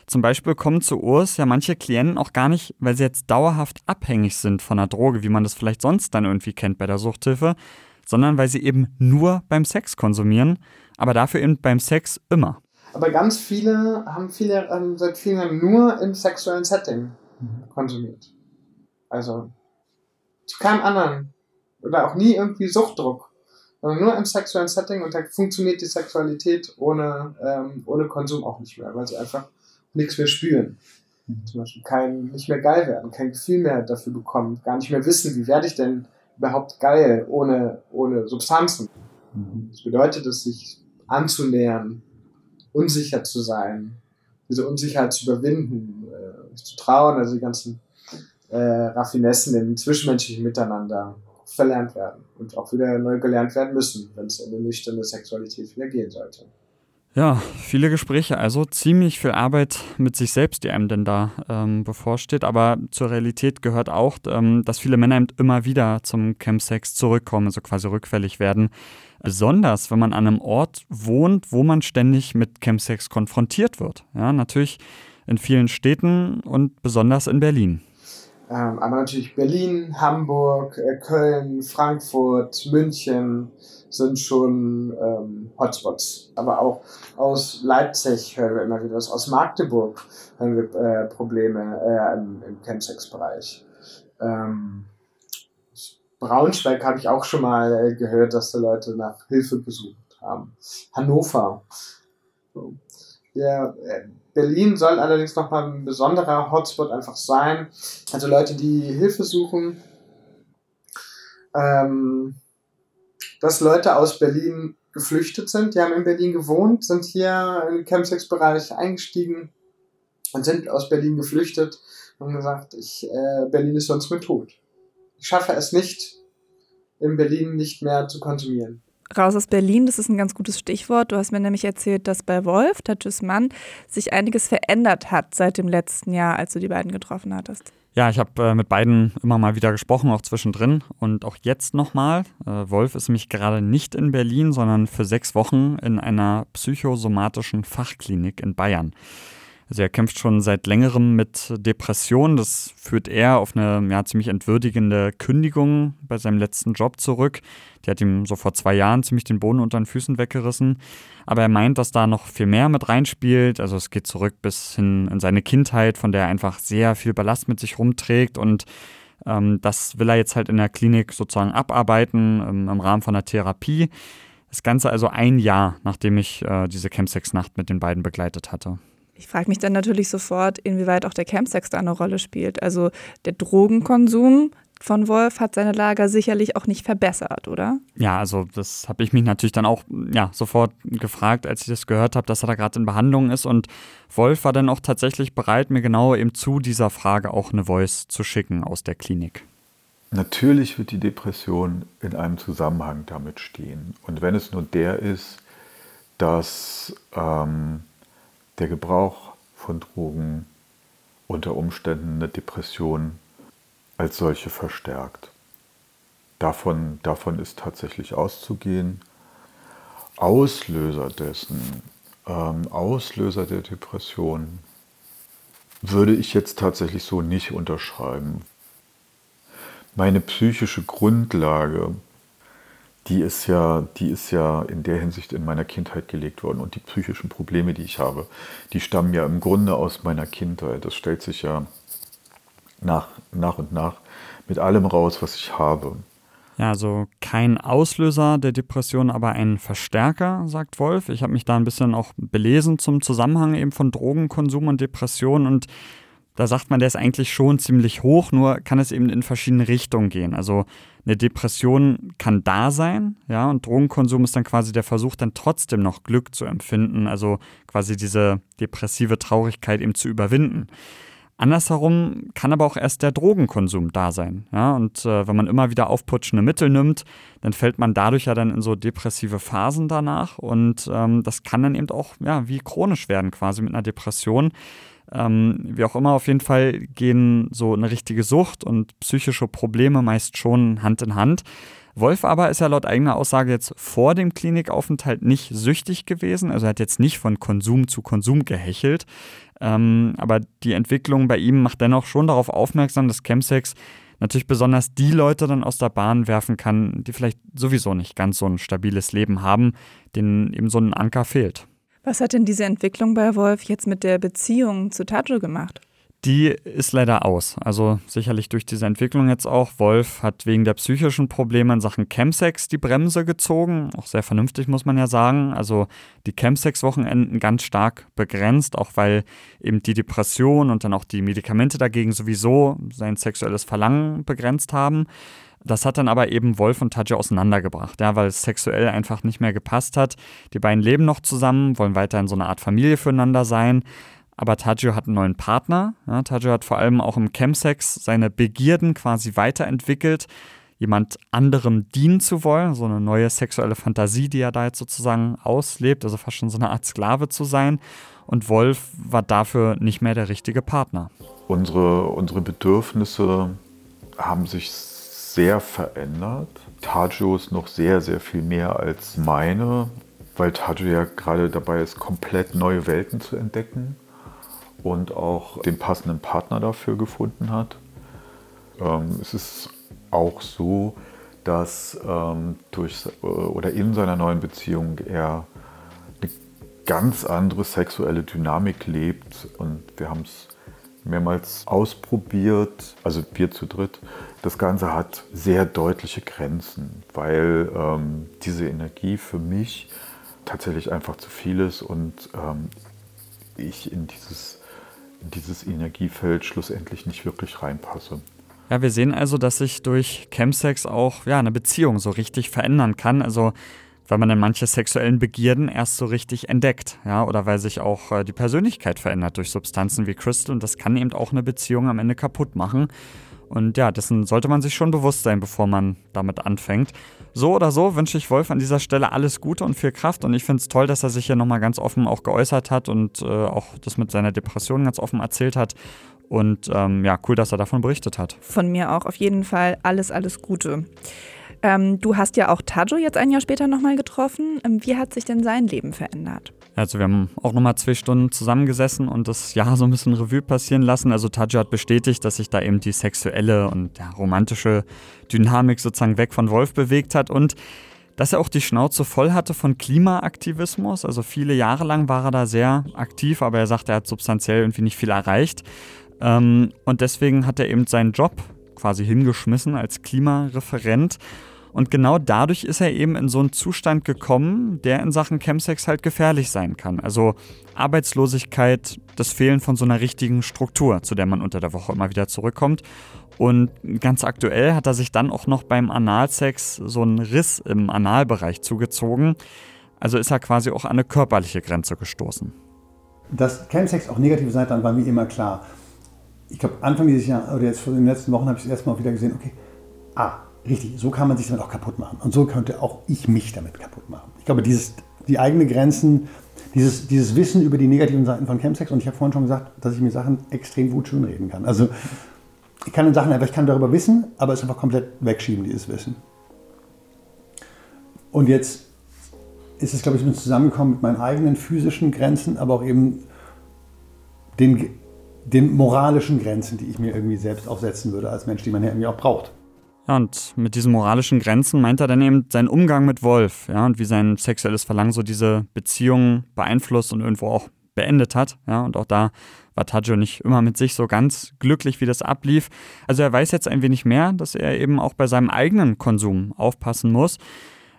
Zum Beispiel kommen zu Urs ja manche Klienten auch gar nicht, weil sie jetzt dauerhaft abhängig sind von einer Droge, wie man das vielleicht sonst dann irgendwie kennt bei der Suchthilfe, sondern weil sie eben nur beim Sex konsumieren, aber dafür eben beim Sex immer. Aber ganz viele haben viele ähm, seit vielen Jahren nur im sexuellen Setting konsumiert. Also zu keinem anderen. Oder auch nie irgendwie Suchtdruck. Sondern nur im sexuellen Setting und da funktioniert die Sexualität ohne, ähm, ohne Konsum auch nicht mehr, weil sie einfach nichts mehr spüren. Mhm. Zum Beispiel kein, nicht mehr geil werden, kein Gefühl mehr dafür bekommen, gar nicht mehr wissen, wie werde ich denn überhaupt geil ohne, ohne Substanzen. Mhm. Das bedeutet es, sich anzunähern, unsicher zu sein, diese Unsicherheit zu überwinden, äh, zu trauen, also die ganzen äh, Raffinessen im zwischenmenschlichen Miteinander verlernt werden und auch wieder neu gelernt werden müssen, wenn es in eine nüchterne Sexualität wieder gehen sollte. Ja, viele Gespräche, also ziemlich viel Arbeit mit sich selbst, die einem denn da ähm, bevorsteht. Aber zur Realität gehört auch, ähm, dass viele Männer immer wieder zum Chemsex zurückkommen, also quasi rückfällig werden. Besonders, wenn man an einem Ort wohnt, wo man ständig mit Chemsex konfrontiert wird. Ja, natürlich in vielen Städten und besonders in Berlin. Ähm, aber natürlich Berlin, Hamburg, äh, Köln, Frankfurt, München sind schon ähm, Hotspots. Aber auch aus Leipzig hören wir immer wieder was. Aus Magdeburg hören wir äh, Probleme äh, im, im Chemsex-Bereich. Ähm, Braunschweig habe ich auch schon mal äh, gehört, dass da Leute nach Hilfe gesucht haben. Hannover. So. Ja, äh, Berlin soll allerdings nochmal ein besonderer Hotspot einfach sein. Also Leute, die Hilfe suchen. Ähm, dass Leute aus Berlin geflüchtet sind. Die haben in Berlin gewohnt, sind hier im Campsex-Bereich eingestiegen und sind aus Berlin geflüchtet und gesagt, ich, äh, Berlin ist sonst mein Tod. Ich schaffe es nicht, in Berlin nicht mehr zu konsumieren. Raus aus Berlin, das ist ein ganz gutes Stichwort. Du hast mir nämlich erzählt, dass bei Wolf, Tatjus Mann, sich einiges verändert hat seit dem letzten Jahr, als du die beiden getroffen hattest. Ja, ich habe äh, mit beiden immer mal wieder gesprochen, auch zwischendrin und auch jetzt nochmal. Äh, Wolf ist nämlich gerade nicht in Berlin, sondern für sechs Wochen in einer psychosomatischen Fachklinik in Bayern. Also er kämpft schon seit längerem mit Depressionen. Das führt er auf eine ja, ziemlich entwürdigende Kündigung bei seinem letzten Job zurück. Die hat ihm so vor zwei Jahren ziemlich den Boden unter den Füßen weggerissen. Aber er meint, dass da noch viel mehr mit reinspielt. Also es geht zurück bis hin in seine Kindheit, von der er einfach sehr viel Ballast mit sich rumträgt. Und ähm, das will er jetzt halt in der Klinik sozusagen abarbeiten ähm, im Rahmen von einer Therapie. Das Ganze also ein Jahr, nachdem ich äh, diese Campsex-Nacht mit den beiden begleitet hatte. Ich frage mich dann natürlich sofort, inwieweit auch der Campsex da eine Rolle spielt. Also der Drogenkonsum von Wolf hat seine Lager sicherlich auch nicht verbessert, oder? Ja, also das habe ich mich natürlich dann auch ja, sofort gefragt, als ich das gehört habe, dass er da gerade in Behandlung ist. Und Wolf war dann auch tatsächlich bereit, mir genau eben zu dieser Frage auch eine Voice zu schicken aus der Klinik. Natürlich wird die Depression in einem Zusammenhang damit stehen. Und wenn es nur der ist, dass ähm, der Gebrauch von Drogen unter Umständen eine Depression als solche verstärkt. Davon, davon ist tatsächlich auszugehen. Auslöser dessen, ähm, Auslöser der Depression, würde ich jetzt tatsächlich so nicht unterschreiben. Meine psychische Grundlage die ist ja, die ist ja in der Hinsicht in meiner Kindheit gelegt worden. Und die psychischen Probleme, die ich habe, die stammen ja im Grunde aus meiner Kindheit. Das stellt sich ja nach, nach und nach mit allem raus, was ich habe. Ja, also kein Auslöser der Depression, aber ein Verstärker, sagt Wolf. Ich habe mich da ein bisschen auch belesen zum Zusammenhang eben von Drogenkonsum und Depression und da sagt man, der ist eigentlich schon ziemlich hoch, nur kann es eben in verschiedene Richtungen gehen. Also eine Depression kann da sein, ja, und Drogenkonsum ist dann quasi der Versuch, dann trotzdem noch Glück zu empfinden, also quasi diese depressive Traurigkeit eben zu überwinden. Andersherum kann aber auch erst der Drogenkonsum da sein. Ja? Und äh, wenn man immer wieder aufputschende Mittel nimmt, dann fällt man dadurch ja dann in so depressive Phasen danach. Und ähm, das kann dann eben auch ja, wie chronisch werden, quasi mit einer Depression. Ähm, wie auch immer, auf jeden Fall gehen so eine richtige Sucht und psychische Probleme meist schon Hand in Hand. Wolf aber ist ja laut eigener Aussage jetzt vor dem Klinikaufenthalt nicht süchtig gewesen, also er hat jetzt nicht von Konsum zu Konsum gehechelt. Ähm, aber die Entwicklung bei ihm macht dennoch schon darauf aufmerksam, dass Chemsex natürlich besonders die Leute dann aus der Bahn werfen kann, die vielleicht sowieso nicht ganz so ein stabiles Leben haben, denen eben so ein Anker fehlt. Was hat denn diese Entwicklung bei Wolf jetzt mit der Beziehung zu Tajo gemacht? Die ist leider aus. Also sicherlich durch diese Entwicklung jetzt auch. Wolf hat wegen der psychischen Probleme in Sachen Chemsex die Bremse gezogen. Auch sehr vernünftig, muss man ja sagen. Also die Chemsex-Wochenenden ganz stark begrenzt, auch weil eben die Depression und dann auch die Medikamente dagegen sowieso sein sexuelles Verlangen begrenzt haben. Das hat dann aber eben Wolf und Tadja auseinandergebracht, ja, weil es sexuell einfach nicht mehr gepasst hat. Die beiden leben noch zusammen, wollen weiterhin so eine Art Familie füreinander sein. Aber Tajo hat einen neuen Partner. Ja, Tajo hat vor allem auch im Chemsex seine Begierden quasi weiterentwickelt, jemand anderem dienen zu wollen, so eine neue sexuelle Fantasie, die er da jetzt sozusagen auslebt, also fast schon so eine Art Sklave zu sein. Und Wolf war dafür nicht mehr der richtige Partner. Unsere, unsere Bedürfnisse haben sich sehr verändert. Tajo ist noch sehr, sehr viel mehr als meine, weil Tajo ja gerade dabei ist, komplett neue Welten zu entdecken und auch den passenden Partner dafür gefunden hat. Ähm, es ist auch so, dass ähm, durch äh, oder in seiner neuen Beziehung er eine ganz andere sexuelle Dynamik lebt und wir haben es mehrmals ausprobiert, also wir zu dritt. Das Ganze hat sehr deutliche Grenzen, weil ähm, diese Energie für mich tatsächlich einfach zu viel ist und ähm, ich in dieses, in dieses Energiefeld schlussendlich nicht wirklich reinpasse. Ja, wir sehen also, dass sich durch Chemsex auch ja, eine Beziehung so richtig verändern kann. Also weil man dann manche sexuellen Begierden erst so richtig entdeckt, ja, oder weil sich auch äh, die Persönlichkeit verändert durch Substanzen wie Crystal und das kann eben auch eine Beziehung am Ende kaputt machen. Und ja, dessen sollte man sich schon bewusst sein, bevor man damit anfängt. So oder so wünsche ich Wolf an dieser Stelle alles Gute und viel Kraft. Und ich finde es toll, dass er sich hier nochmal ganz offen auch geäußert hat und äh, auch das mit seiner Depression ganz offen erzählt hat. Und ähm, ja, cool, dass er davon berichtet hat. Von mir auch auf jeden Fall alles, alles Gute. Ähm, du hast ja auch Tajo jetzt ein Jahr später nochmal getroffen. Ähm, wie hat sich denn sein Leben verändert? Also wir haben auch nochmal zwei Stunden zusammengesessen und das Jahr so ein bisschen Revue passieren lassen. Also Tajo hat bestätigt, dass sich da eben die sexuelle und ja, romantische Dynamik sozusagen weg von Wolf bewegt hat und dass er auch die Schnauze voll hatte von Klimaaktivismus. Also viele Jahre lang war er da sehr aktiv, aber er sagt, er hat substanziell irgendwie nicht viel erreicht. Ähm, und deswegen hat er eben seinen Job quasi hingeschmissen als Klimareferent. Und genau dadurch ist er eben in so einen Zustand gekommen, der in Sachen Chemsex halt gefährlich sein kann. Also Arbeitslosigkeit, das Fehlen von so einer richtigen Struktur, zu der man unter der Woche immer wieder zurückkommt. Und ganz aktuell hat er sich dann auch noch beim Analsex so einen Riss im Analbereich zugezogen. Also ist er quasi auch an eine körperliche Grenze gestoßen. Dass Chemsex auch negativ sein kann, war mir immer klar ich glaube, Anfang dieses Jahres oder jetzt in den letzten Wochen habe ich es erstmal wieder gesehen, okay, ah, richtig, so kann man sich damit auch kaputt machen. Und so könnte auch ich mich damit kaputt machen. Ich glaube, dieses, die eigenen Grenzen, dieses, dieses Wissen über die negativen Seiten von Chemsex, und ich habe vorhin schon gesagt, dass ich mir Sachen extrem gut schönreden kann. Also ich kann in Sachen einfach, ich kann darüber wissen, aber es einfach komplett wegschieben, dieses Wissen. Und jetzt ist es, glaube ich, zusammengekommen mit meinen eigenen physischen Grenzen, aber auch eben den den moralischen Grenzen, die ich mir irgendwie selbst aufsetzen würde als Mensch, die man ja irgendwie auch braucht. Ja, und mit diesen moralischen Grenzen meint er dann eben seinen Umgang mit Wolf, ja, und wie sein sexuelles Verlangen so diese Beziehung beeinflusst und irgendwo auch beendet hat, ja, und auch da war Tajo nicht immer mit sich so ganz glücklich, wie das ablief. Also er weiß jetzt ein wenig mehr, dass er eben auch bei seinem eigenen Konsum aufpassen muss.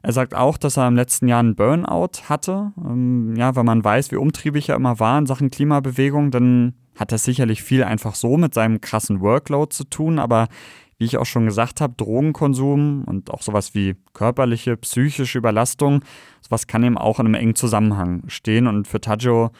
Er sagt auch, dass er im letzten Jahr einen Burnout hatte. Ähm, ja, weil man weiß, wie umtriebig er immer war in Sachen Klimabewegung, dann hat das sicherlich viel einfach so mit seinem krassen Workload zu tun, aber wie ich auch schon gesagt habe, Drogenkonsum und auch sowas wie körperliche, psychische Überlastung, sowas kann eben auch in einem engen Zusammenhang stehen. Und für Tajo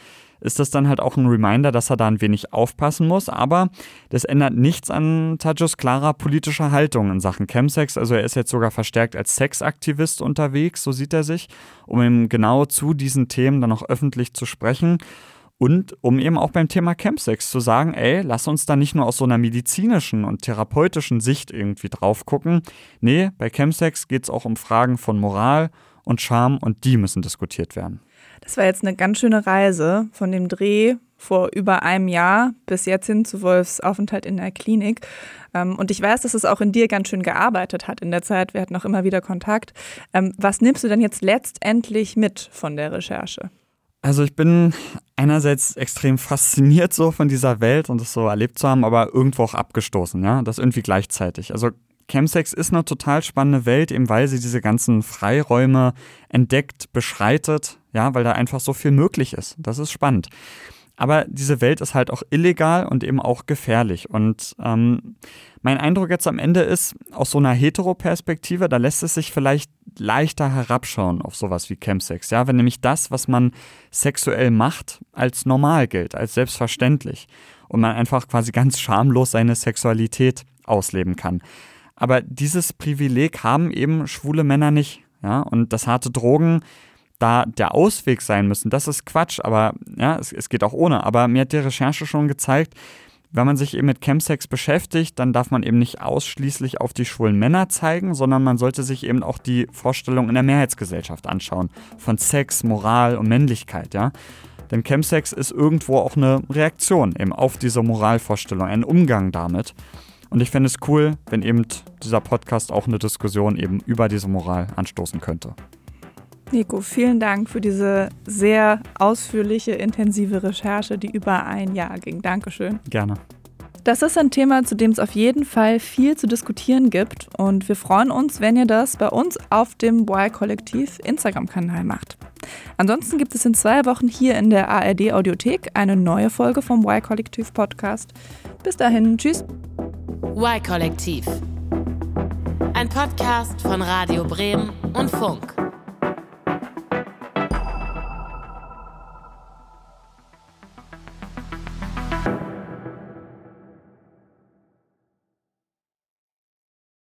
ist das dann halt auch ein Reminder, dass er da ein wenig aufpassen muss. Aber das ändert nichts an Tajos klarer politischer Haltung in Sachen Chemsex. Also er ist jetzt sogar verstärkt als Sexaktivist unterwegs, so sieht er sich, um eben genau zu diesen Themen dann auch öffentlich zu sprechen. Und um eben auch beim Thema Campsex zu sagen, ey, lass uns da nicht nur aus so einer medizinischen und therapeutischen Sicht irgendwie drauf gucken. Nee, bei Campsex geht es auch um Fragen von Moral und Charme und die müssen diskutiert werden. Das war jetzt eine ganz schöne Reise von dem Dreh vor über einem Jahr bis jetzt hin zu Wolfs Aufenthalt in der Klinik. Ähm, und ich weiß, dass es auch in dir ganz schön gearbeitet hat in der Zeit. Wir hatten auch immer wieder Kontakt. Ähm, was nimmst du denn jetzt letztendlich mit von der Recherche? Also ich bin einerseits extrem fasziniert so von dieser Welt und das so erlebt zu haben, aber irgendwo auch abgestoßen, ja, das irgendwie gleichzeitig. Also Chemsex ist eine total spannende Welt, eben weil sie diese ganzen Freiräume entdeckt, beschreitet, ja, weil da einfach so viel möglich ist. Das ist spannend. Aber diese Welt ist halt auch illegal und eben auch gefährlich. Und ähm, mein Eindruck jetzt am Ende ist, aus so einer Hetero-Perspektive, da lässt es sich vielleicht leichter herabschauen auf sowas wie Chemsex. Ja, wenn nämlich das, was man sexuell macht, als normal gilt, als selbstverständlich. Und man einfach quasi ganz schamlos seine Sexualität ausleben kann. Aber dieses Privileg haben eben schwule Männer nicht. Ja, und das harte Drogen da der Ausweg sein müssen, das ist Quatsch, aber ja, es, es geht auch ohne. Aber mir hat die Recherche schon gezeigt, wenn man sich eben mit Chemsex beschäftigt, dann darf man eben nicht ausschließlich auf die schwulen Männer zeigen, sondern man sollte sich eben auch die Vorstellung in der Mehrheitsgesellschaft anschauen. Von Sex, Moral und Männlichkeit, ja. Denn Chemsex ist irgendwo auch eine Reaktion eben auf diese Moralvorstellung, ein Umgang damit. Und ich fände es cool, wenn eben dieser Podcast auch eine Diskussion eben über diese Moral anstoßen könnte. Nico, vielen Dank für diese sehr ausführliche, intensive Recherche, die über ein Jahr ging. Dankeschön. Gerne. Das ist ein Thema, zu dem es auf jeden Fall viel zu diskutieren gibt und wir freuen uns, wenn ihr das bei uns auf dem Y-Kollektiv Instagram-Kanal macht. Ansonsten gibt es in zwei Wochen hier in der ARD Audiothek eine neue Folge vom Y-Kollektiv Podcast. Bis dahin, tschüss. Y-Kollektiv. Ein Podcast von Radio Bremen und Funk.